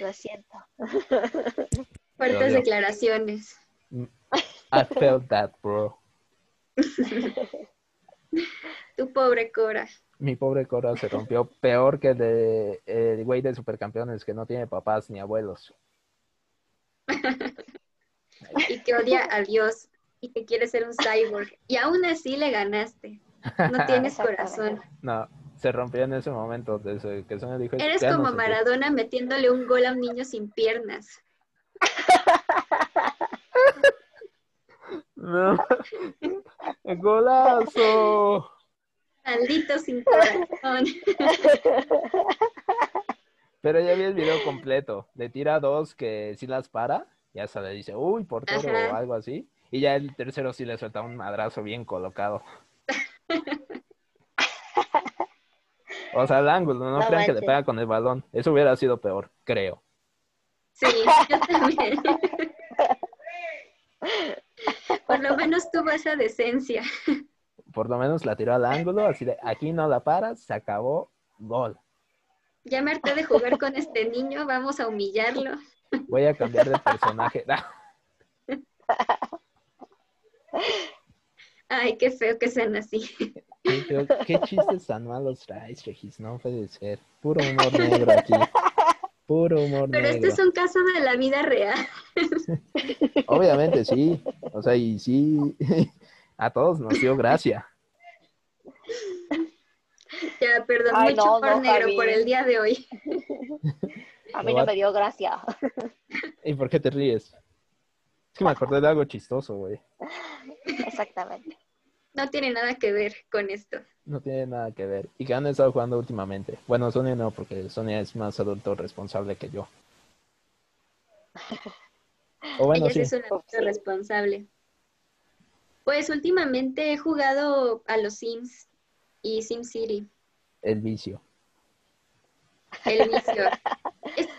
Lo siento. Fuertes declaraciones. I felt that, bro. Tu pobre Cora. Mi pobre Cora se rompió peor que el de el güey de supercampeones que no tiene papás ni abuelos. Y que odia a Dios. Y que quiere ser un cyborg. Y aún así le ganaste. No tienes corazón. No, se rompió en ese momento desde que Sonia dijo Eres "Ya no como sé qué". Maradona metiéndole un gol a un niño sin piernas. No. ¡Golazo! Maldito sin corazón. Pero ya vi el video completo. Le tira dos que sí las para. Ya se le dice, uy, portero Ajá. o algo así. Y ya el tercero sí le suelta un madrazo bien colocado. O sea, el ángulo, no, No crean que le pega con el balón. Eso hubiera sido peor, creo. Sí, yo también. Por lo menos tuvo esa decencia. Por lo menos la tiró al ángulo, así de aquí no la paras, se acabó, gol. Ya me harté de jugar con este niño, vamos a humillarlo. Voy a cambiar de personaje. Ay, qué feo que sean así. Qué, feo- qué chistes tan malos traes, Regis, no puede ser. Puro humor negro aquí. Puro humor Pero este negro. es un caso de la vida real. Obviamente sí. O sea, y sí, a todos nos dio gracia. Ya, perdón, Ay, mucho no, por no, negro Javi. por el día de hoy. A mí no me dio gracia. ¿Y por qué te ríes? Es que me acordé de algo chistoso, güey. Exactamente. No tiene nada que ver con esto. No tiene nada que ver. ¿Y qué han estado jugando últimamente? Bueno, Sonia no, porque Sonia es más adulto responsable que yo. O bueno, Ella sí es una adulta responsable. Pues últimamente he jugado a los Sims y SimCity. El vicio. El vicio.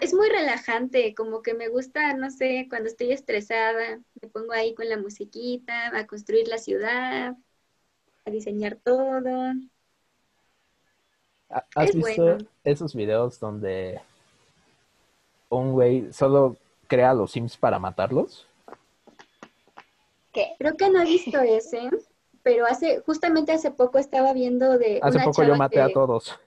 Es, muy relajante, como que me gusta, no sé, cuando estoy estresada, me pongo ahí con la musiquita, a construir la ciudad, a diseñar todo. ¿Ha- ¿Has Es visto bueno. esos videos donde un güey solo crea los Sims para matarlos? ¿Qué? Creo que no he visto ese, pero hace, justamente hace poco estaba viendo de Hace una poco yo maté a todos.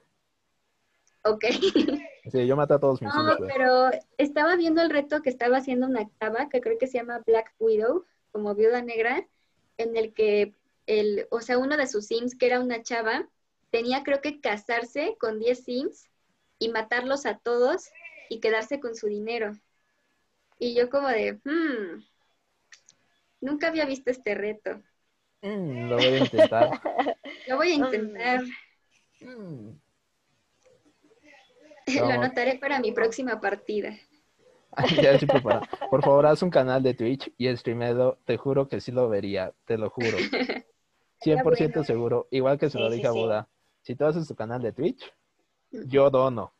Ok. Sí, yo maté a todos mis No, pero estaba viendo el reto que estaba haciendo una chava que creo que se llama Black Widow, como viuda negra, en el que el, o sea, uno de sus sims, que era una chava, tenía creo que casarse con 10 sims y matarlos a todos y quedarse con su dinero. Y yo como de, hmm, nunca había visto este reto. Mm, lo voy a intentar. Lo voy a intentar, Mm. lo No. anotaré para mi próxima partida. Ya estoy preparado. Por favor, haz un canal de Twitch y streamelo. Te juro que sí lo vería, te lo juro. 100% bueno. seguro. Igual que se lo Sí, dije sí, a sí. Buda. Si tú haces tu canal de Twitch, yo dono.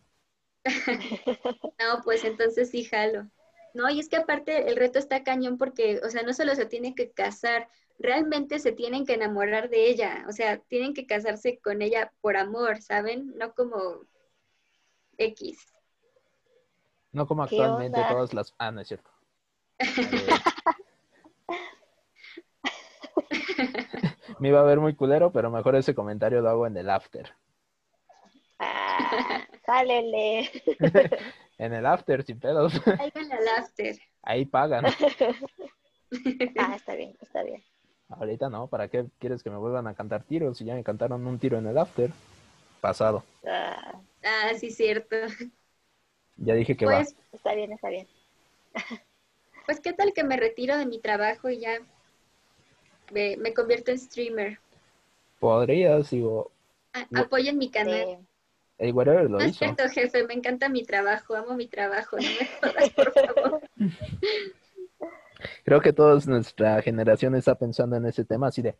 No, pues entonces sí jalo. No, y es que aparte el reto está cañón porque, o sea, no solo se tienen que casar, realmente se tienen que enamorar de ella, o sea, tienen que casarse con ella por amor, ¿saben? No como X. No como ¿Qué actualmente todas las... Ah, no es cierto. Me iba a ver muy culero, pero mejor ese comentario lo hago en el after. Ah, jálele. En el after, sin pedos. After. Ahí pagan. Ah, está bien, está bien. Ahorita no, ¿para qué quieres que me vuelvan a cantar tiros? Si ya me cantaron un tiro en el after. Pasado. Ah, Ah, sí, cierto. Ya dije que va. Pues, está bien, está bien. pues, ¿qué tal que me retiro de mi trabajo y ya me, me convierto en streamer? Podrías, digo, A- No. apoyen mi canal. Sí. el whatever lo No es hizo. cierto, jefe, me encanta mi trabajo, amo mi trabajo, no me jodas, por favor. Creo que toda nuestra generación está pensando en ese tema así de,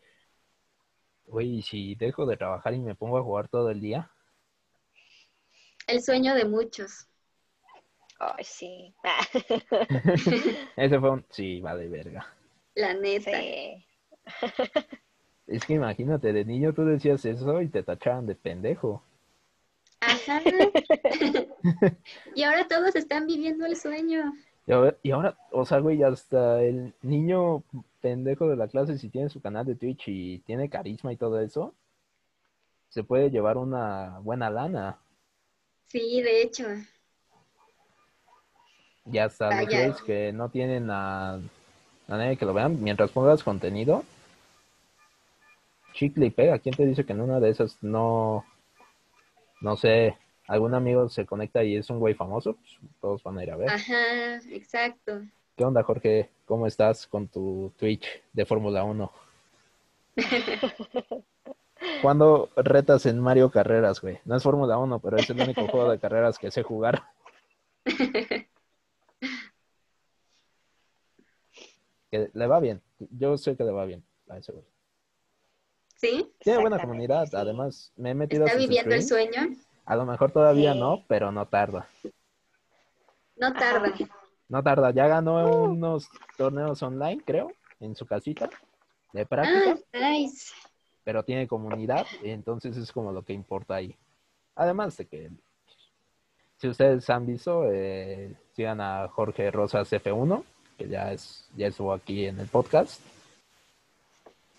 uy, si dejo de trabajar y me pongo a jugar todo el día. El sueño de muchos. Ay, sí. Ah, Ese fue un, sí, va de verga. La neta. sí. Es que imagínate, de niño tú decías eso y te tachaban de pendejo. Ajá. y ahora todos están viviendo el sueño. Y ahora, y ahora, o sea, güey, hasta el niño pendejo de la clase, si tiene su canal de Twitch y tiene carisma y todo eso, se puede llevar una buena lana. Sí, de hecho. Y hasta los Vaya. güeyes que no tienen a, a nadie que lo vean, mientras pongas contenido, chicle y pega. ¿Quién te dice que en una de esas no, no sé, algún amigo se conecta y es un güey famoso? Pues todos van a ir a ver. Ajá, exacto. ¿Qué onda, Jorge? ¿Cómo estás con tu Twitch de Fórmula 1? ¿Cuándo retas en Mario Carreras, güey? No es Fórmula 1, pero es el único juego de carreras que sé jugar. Que le va bien. Yo sé que le va bien a ese güey. ¿Sí? Tiene buena comunidad. Además, me he metido ¿Está viviendo el sueño? A lo mejor todavía Sí. no, pero no tarda. No tarda. No tarda. Ya ganó unos torneos online, creo, en su casita de práctica. Ah, nice. pero tiene comunidad, entonces es como lo que importa ahí. Además de que, si ustedes han visto, eh, sigan a Jorge Rosas F1, que ya, es, ya estuvo aquí en el podcast.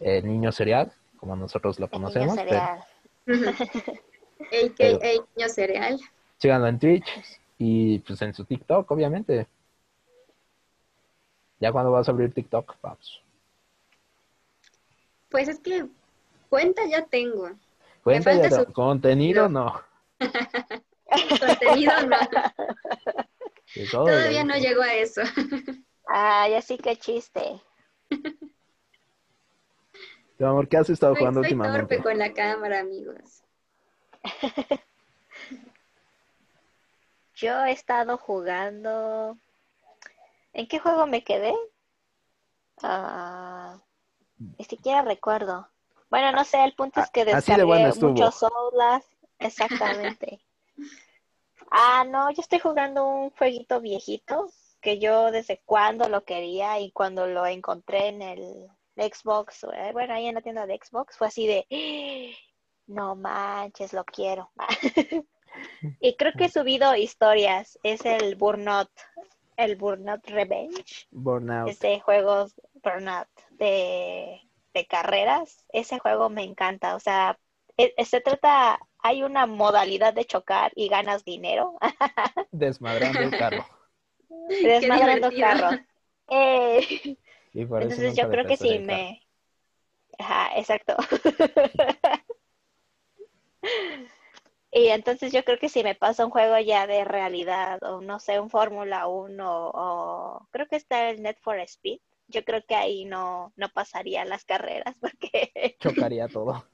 El niño cereal, como nosotros lo El niño conocemos. pero cereal. AKA niño cereal. síganlo en Twitch y pues en su TikTok, obviamente. Ya cuando vas a abrir TikTok, vamos. Pues es que cuenta ya tengo. Cuenta ya, su- contenido no. Contenido no. Todavía no llegó a eso. Ay, así que chiste. Mi amor, ¿qué has estado Soy, jugando soy últimamente? torpe con la cámara, amigos. Yo he estado jugando. ¿En qué juego me quedé? Ah, ni siquiera recuerdo. Bueno, no sé, el punto es que A- así de bueno descargué estuvo. muchos Outlast. Exactamente. ah, no, yo estoy jugando un jueguito viejito que yo desde cuando lo quería y cuando lo encontré en el Xbox, eh, bueno, ahí en la tienda de Xbox, fue así de, no manches, lo quiero. y creo que he subido historias, es el Burnout, el Burnout Revenge, Burnout. es de juegos Burnout, de, de carreras, ese juego me encanta, o sea, e- e- se trata, hay una modalidad de chocar y ganas dinero, Desmadrando el carro. desmadrando divertido. carros. Eh, Y por eso Entonces yo creo que sí el carro. me... Ajá, exacto. y entonces yo creo que si me pasa un juego ya de realidad, o no sé, un Fórmula 1, o creo que está el Net for Speed, yo creo que ahí no, no pasaría las carreras porque Chocaría todo.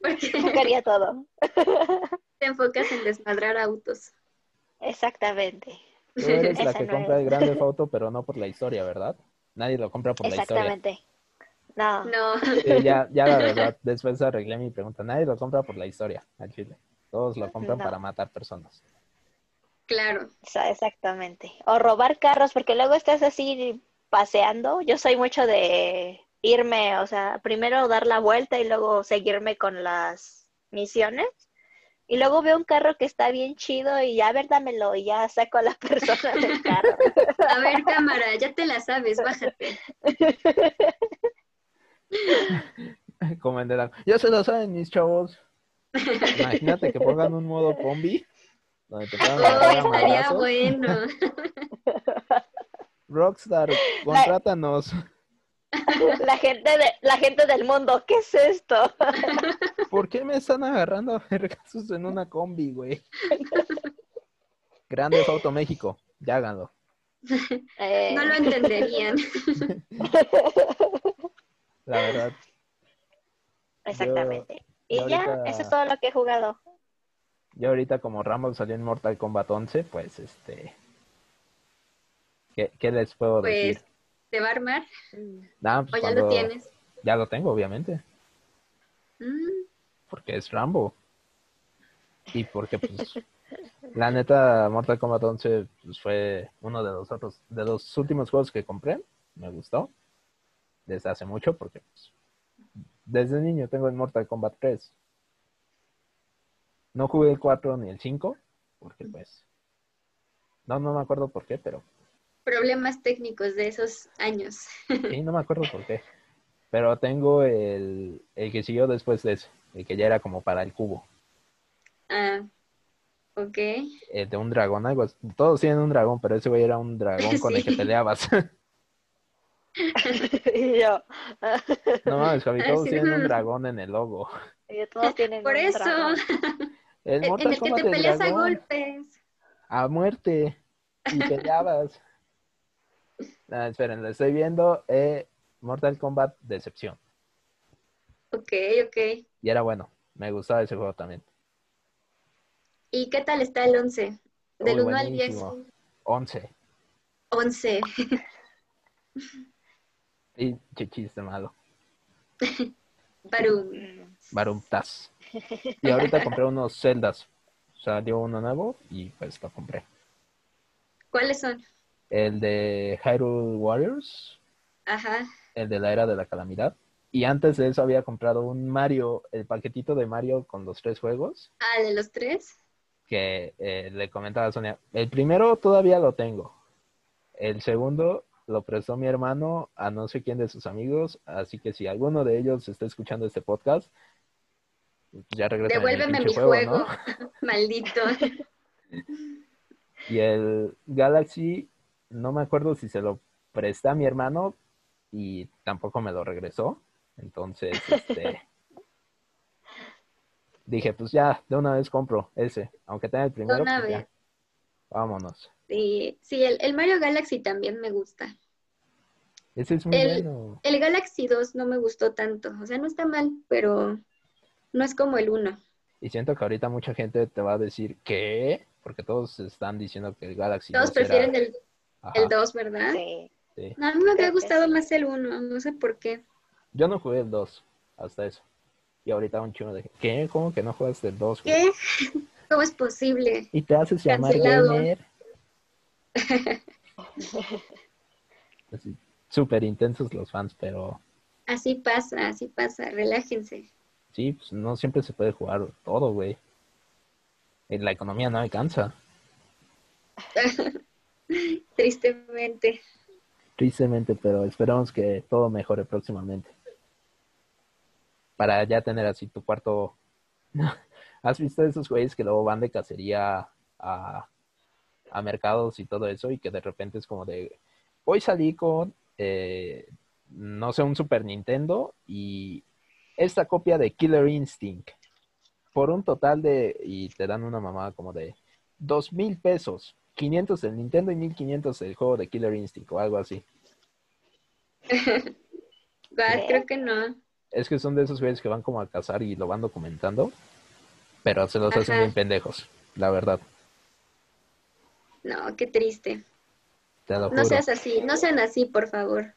Porque chocaría todo. te enfocas en desmadrar autos. Exactamente. Tú eres la Esa que no compra es. el grande foto, pero no por la historia, ¿verdad? Nadie lo compra por la historia. Exactamente. No, No, Sí, ya, ya la verdad, después arreglé mi pregunta. Nadie lo compra por la historia, al chile. Todos lo compran No. para matar personas. claro. Exa- Exactamente. O robar carros, porque luego estás así paseando. Yo soy mucho de irme, o sea, primero dar la vuelta y luego seguirme con las misiones. Y luego veo un carro que está bien chido y ya, a ver, dámelo y ya saco a la persona del carro. A ver, cámara, ya te la sabes, bájate. Como en The Ya se lo saben, mis chavos. Imagínate que pongan un modo combi. Donde te puedan Oh, estaría bueno. Rockstar, contrátanos. La gente, de, la gente del mundo, ¿qué es esto? ¿Por qué me están agarrando a vergazos en una combi, güey? Grandes Auto México, ya háganlo. Eh, No lo entenderían. La verdad, Exactamente. y yo ya, ahorita- eso es todo lo que he jugado. yo ahorita como Rambo salió en Mortal Kombat 11, pues este... ¿Qué, qué les puedo Pues, decir? ¿te va a armar? Nah, ¿O pues, ya lo tienes? Ya lo tengo, obviamente, Mm, porque es Rambo. Y porque, pues, la neta, Mortal Kombat 11 pues, fue uno de los otros, de los últimos juegos que compré. Me gustó. Desde hace mucho, porque pues, desde niño tengo el Mortal Kombat 3. No jugué el 4 ni el 5, porque pues, no, no me acuerdo por qué, pero problemas técnicos de esos años. sí, no me acuerdo por qué. Pero tengo el, el que siguió después de ese, el que ya era como para el cubo. Ah, ok. eh, de un dragón, algo. Todos tienen un dragón, pero ese güey era un dragón con el que peleabas. y yo, no mames, Javi, Ah, todos sí. tienen un dragón en el logo. y todos tienen Por un eso, dragón. El en en Mortal el que Kombat te del peleas a dragón, golpes. a muerte y peleabas. Ah, esperen, lo estoy viendo. Eh, Mortal Kombat Decepción. Ok, ok. Y era bueno. Me gustaba ese juego también. ¿Y qué tal está el 11? Del Uy, 1 al 10. buenísimo. 11. 11. Y che, chiste malo. Barum. Barumtas. Y ahorita compré unos celdas. Salió uno nuevo y pues lo compré. ¿Cuáles son? El de Hyrule Warriors, Ajá. el de la era de la calamidad. Y antes de eso había comprado un Mario, el paquetito de Mario con los tres juegos, Ah, de los tres. que eh, le comentaba a Sonia. El primero todavía lo tengo. El segundo lo prestó mi hermano a no sé quién de sus amigos, así que si alguno de ellos está escuchando este podcast, ya regresa. Devuélveme mi juego. Maldito. Y el Galaxy, no me acuerdo si se lo presté a mi hermano y tampoco me lo regresó. Entonces, este, dije, pues ya, de una vez compro ese. Aunque tenga el primero, una pues ya. Vámonos. Sí, sí el, el Mario Galaxy también me gusta. Ese es muy El- bueno. El Galaxy 2 no me gustó tanto. O sea, no está mal, pero no es como el 1. Y siento que ahorita mucha gente te va a decir, ¿qué? Porque todos están diciendo que el Galaxy Todos 2 era- prefieren el, Ajá, el 2, ¿verdad? Sí. sí. No, a mí me había gustado sí. más el 1, no sé por qué. Yo no jugué el 2 hasta eso. Y ahorita un chulo de, ¿qué? ¿Cómo que no juegas el 2? güey? ¿Qué? ¿Cómo es posible? Y te haces llamar Cancelado. gamer. Así, Súper intensos los fans, pero Así pasa, así pasa, relájense. sí, pues no siempre se puede jugar todo, güey. La economía no alcanza. Tristemente. Tristemente, pero esperamos que todo mejore próximamente. Para ya tener así tu cuarto. ¿Has visto esos güeyes que luego van de cacería a, a mercados y todo eso? Y que de repente es como de. Hoy salí con, eh, no sé, un Super Nintendo y esta copia de Killer Instinct. Por un total de. Y te dan una mamada como de. Dos mil pesos. 500 del Nintendo y 1500 el juego de Killer Instinct o algo así. Creo que no. Es que son de esos güeyes que van como a cazar y lo van documentando, pero se los hacen bien pendejos, la verdad, No, qué triste. te lo No seas así, no sean así, por favor.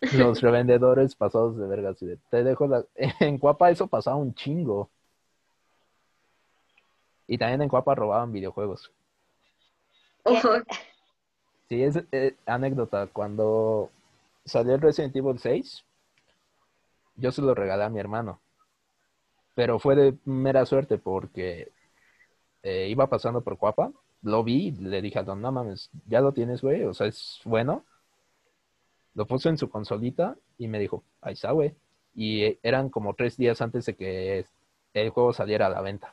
Los revendedores pasados de de, Te dejo la... En Cuapa eso pasaba un chingo. Y también en Cuapa robaban videojuegos. Ojo, Sí, es eh, anécdota. Cuando salió el Resident Evil 6, yo se lo regalé a mi hermano. Pero fue de mera suerte porque eh, iba pasando por Cuapa, lo vi y le dije a Don, no mames, ya lo tienes, güey, o sea, es bueno. Lo puso en su consolita y me dijo, ahí está, güey. Y eh, eran como tres días antes de que el juego saliera a la venta.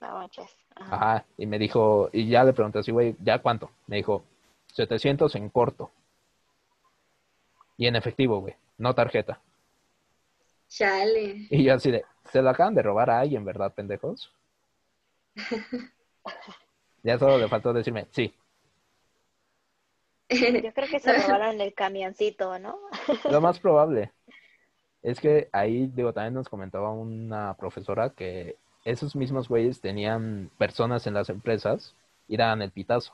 No manches. Ajá. Ajá, y me dijo, y ya le pregunté así, güey, ¿ya cuánto? Me dijo, 700 en corto. Y en efectivo, güey, no tarjeta. Chale. Y yo así de, se lo acaban de robar a alguien, ¿verdad, pendejos? ya solo le faltó decirme, sí. Yo creo que se robaron el camioncito, ¿no? Lo más probable es que ahí, digo, también nos comentaba una profesora que esos mismos güeyes tenían personas en las empresas y daban el pitazo.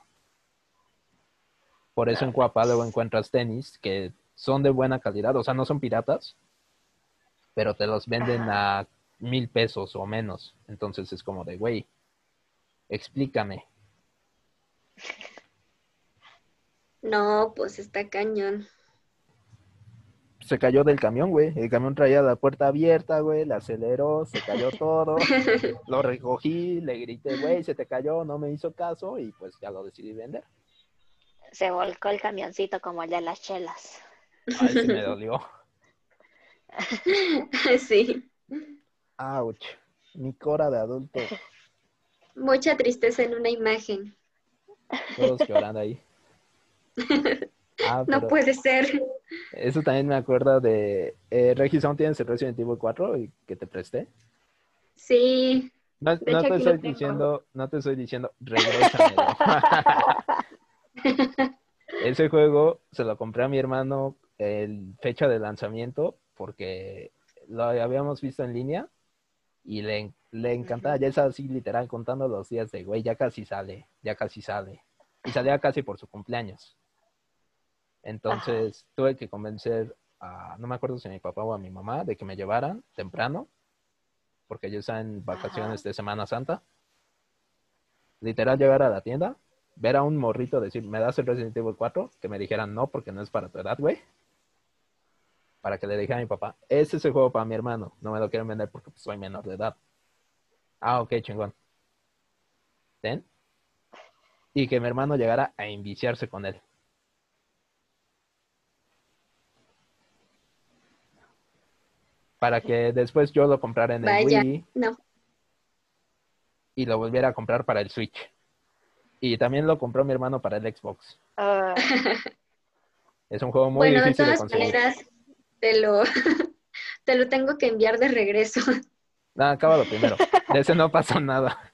Por eso en Cuapa luego encuentras tenis que son de buena calidad, o sea, no son piratas, pero te los venden a mil pesos o menos. Entonces es como de, güey, explícame. No, pues está cañón. Se cayó del camión, güey. El camión traía la puerta abierta, güey. Le aceleró, se cayó todo. lo recogí, le grité, güey, se te cayó, no me hizo caso y pues ya lo decidí vender. Se volcó el camioncito como el de las chelas. Ay, sí me dolió. Sí. Ouch. Mi cora de adulto. Mucha tristeza en una imagen. Todos llorando ahí. Ah, No puede ser. eso también me acuerdo de... Eh, Regis, ¿aún tienes el Resident Evil 4 y que te presté? Sí. No, te estoy diciendo, no te estoy diciendo. Ese juego se lo compré a mi hermano el fecha de lanzamiento porque lo habíamos visto en línea y le, le encantaba, ya es así literal contando los días de, güey, ya casi sale, ya casi sale. Y salía casi por su cumpleaños. Entonces tuve que convencer a, no me acuerdo si a mi papá o a mi mamá, de que me llevaran temprano, porque yo estaba en vacaciones de Semana Santa. Literal llegar a la tienda, ver a un morrito decir, ¿me das el Resident Evil 4? Que me dijeran no, porque no es para tu edad, güey. Para que le dijera a mi papá, ese es el juego para mi hermano, no me lo quieren vender porque pues, soy menor de edad. Ah, ok, chingón. ¿Ten? Y que mi hermano llegara a enviciarse con él. Para que después yo lo comprara en el. Wii No. y lo volviera a comprar para el Switch. Y también lo compró mi hermano para el Xbox. Ah, Es un juego muy bueno, difícil de conseguir. maneras, te lo, te lo tengo que enviar de regreso. No, acaba lo primero. De ese no pasó nada.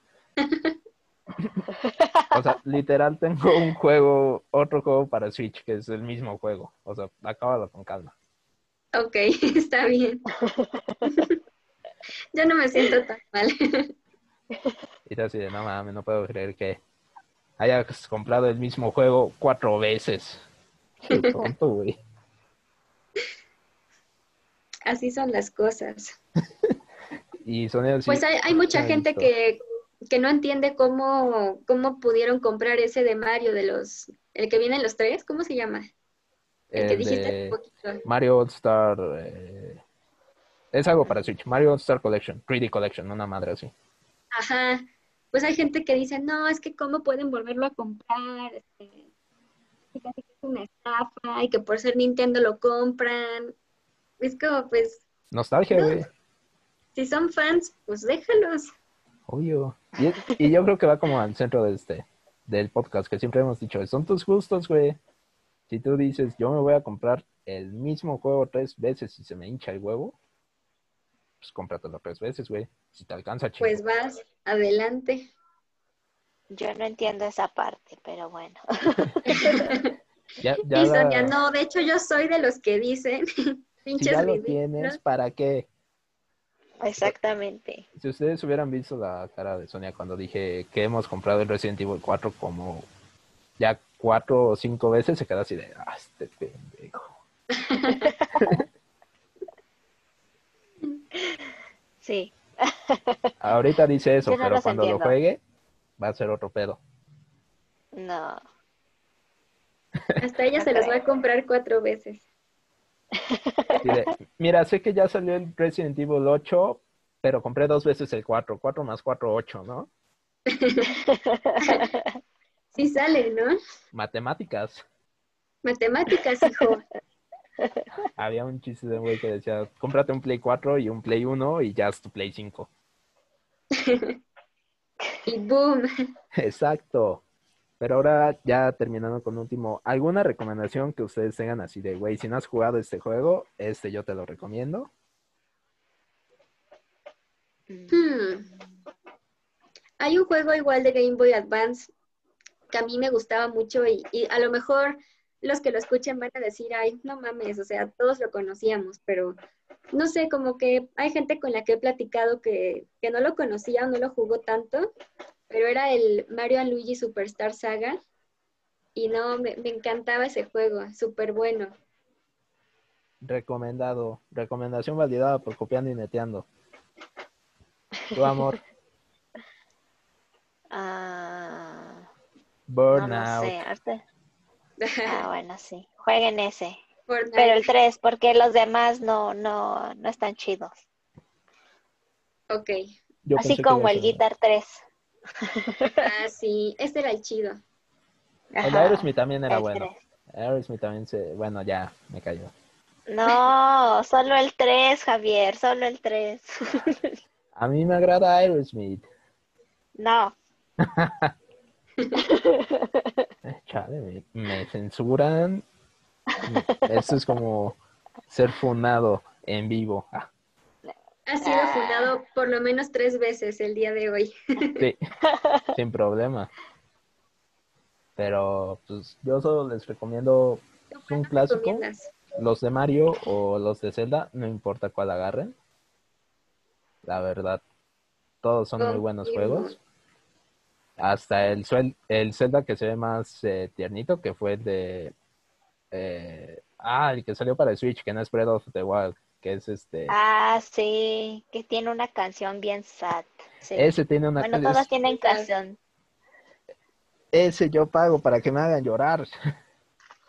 O sea, literal tengo un juego, otro juego para Switch, que es el mismo juego. O sea, acábalo con calma. Ok, está bien. Yo no me siento tan mal. Y así de, no mames, no puedo creer que hayas comprado el mismo juego cuatro veces. Qué tonto, güey. Así son las cosas. Y Pues hay, hay mucha gente que, que no entiende cómo, cómo pudieron comprar ese de Mario, de los, el que viene en los tres, ¿cómo se llama? El que el dijiste de un poquito. Mario All Star. eh, es algo para Switch. Mario All Star Collection, 3D Collection, una madre así. Ajá. Pues hay gente que dice, no, es que cómo pueden volverlo a comprar, este, que casi que es una estafa, y que por ser Nintendo lo compran. Es como, pues, Nostalgia, No. Si son fans, pues déjalos. Obvio. Y, y yo creo que va como al centro de este, del podcast, que siempre hemos dicho, son tus gustos, güey. Si tú dices, yo me voy a comprar el mismo juego tres veces y se me hincha el huevo, pues cómpratelo tres veces, güey. Si te alcanza, chido. Pues vas, adelante. yo no entiendo esa parte, pero bueno. ya, ya y la- no, de hecho yo soy de los que dicen, si pinches ya lo tienes, ¿para qué? Exactamente. Si ustedes hubieran visto la cara de Sonia cuando dije que hemos comprado el Resident Evil 4 como ya cuatro o cinco veces, se queda así de, ah, este pendejo. Sí. Ahorita dice eso, no pero cuando lo juegue va a ser otro pedo. No. Hasta ella se los va a comprar cuatro veces. Mira, sé que ya salió el Resident Evil 8, pero compré dos veces el 4. 4 más 4, 8, ¿no? Sí sale, ¿no? Matemáticas. Matemáticas, hijo. Había un chiste de güey que decía, cómprate un Play 4 y un Play 1 y ya es tu Play 5. y boom. Exacto. Pero ahora ya terminando con último, ¿alguna recomendación que ustedes tengan así de, güey, si no has jugado este juego, este yo te lo recomiendo? Hmm. Hay un juego igual de Game Boy Advance que a mí me gustaba mucho y, a lo mejor los que lo escuchen van a decir, ay, no mames, o sea, todos lo conocíamos, pero no sé, como que hay gente con la que he platicado que, que no lo conocía o no lo jugó tanto, pero era el Mario Luigi Superstar Saga y no, me, me encantaba ese juego, súper bueno. Recomendado, recomendación validada por copiando y neteando. Tu amor. Ah, Burnout. no, no sé, arte. Ah, bueno, sí. Jueguen ese. Fortnite. Pero el 3, porque los demás no, no, no están chidos. Ok. Yo Así como el Guitar 3. Ah, sí, este era el chido. El Aerosmith también era el bueno. 3. Aerosmith también se... Bueno, ya, me cayó. No, solo el 3, Javier, solo el 3. A mí me agrada Aerosmith. no. Eh, Chale, me, me censuran. Eso es como ser funado en vivo. Ah, Ha sido Ah. fundado por lo menos tres veces el día de hoy. sí, sin problema. Pero pues yo solo les recomiendo ¿Qué un clásico. recomiendas? los de Mario o los de Zelda, no importa cuál agarren. La verdad, todos son muy buenos juegos. Hasta el Zelda que se ve más eh, tiernito, que fue el de... eh, ah, el que salió para el Switch, que no es Breath of the Wild, que es este... Ah, sí, que tiene una canción bien sad. Sí. ese tiene una... bueno, es- todas tienen canción. ese yo pago para que me hagan llorar.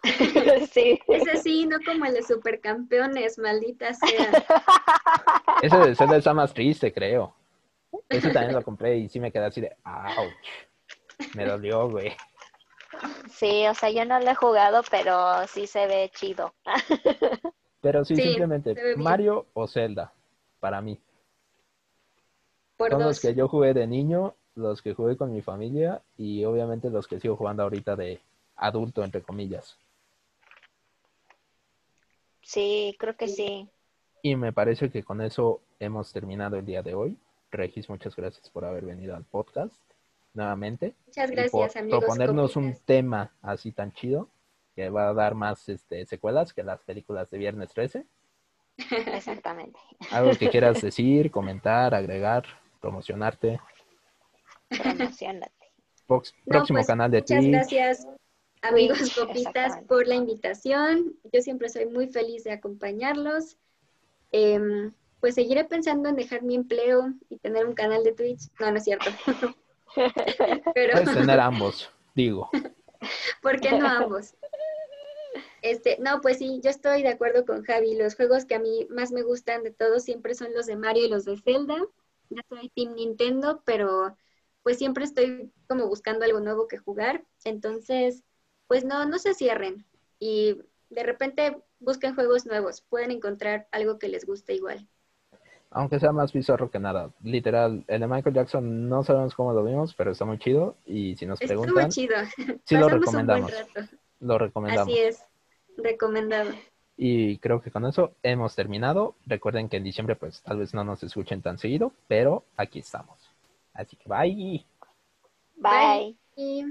sí. Ese sí, no como el de Supercampeones, maldita sea. Ese de Zelda está más triste, creo. Ese también lo compré y sí me quedé así de... ¡Auch! Me dolió, güey. Sí, o sea, yo no lo he jugado, pero sí se ve chido. Pero sí, Sí, simplemente. Mario o Zelda, para mí. Por Son los que yo jugué de niño, los que jugué con mi familia y obviamente los que sigo jugando ahorita de adulto, entre comillas. Sí, creo que sí. Y me parece que con eso hemos terminado el día de hoy. Regis, muchas gracias por haber venido al podcast nuevamente. Muchas y gracias, por amigos. proponernos un tema así tan chido que va a dar más este, secuelas que las películas de Viernes 13. Exactamente. Algo que quieras decir, comentar, agregar, promocionarte. Promocionate. Prox- No, próximo pues, canal de Muchas Twitch. gracias, amigos copitas, por la invitación. Yo siempre soy muy feliz de acompañarlos. Em, pues seguiré pensando en dejar mi empleo y tener un canal de Twitch. No, no es cierto. Pero, Puedes tener ambos, digo. ¿por qué no ambos? Este, no, pues sí, yo estoy de acuerdo con Javi. Los juegos que a mí más me gustan de todos siempre son los de Mario y los de Zelda. Yo soy Team Nintendo, pero pues siempre estoy como buscando algo nuevo que jugar. Entonces, pues no, no se cierren. Y de repente busquen juegos nuevos. Pueden encontrar algo que les guste igual. Aunque sea más bizarro que nada. Literal, el de Michael Jackson no sabemos cómo lo vimos, pero está muy chido. Y si nos preguntan, chido. sí lo Pasamos un buen recomendamos. rato. Lo recomendamos. Así es. Recomendado. Y creo que con eso hemos terminado. Recuerden que en diciembre, pues tal vez no nos escuchen tan seguido, pero aquí estamos. Así que bye. Bye. Y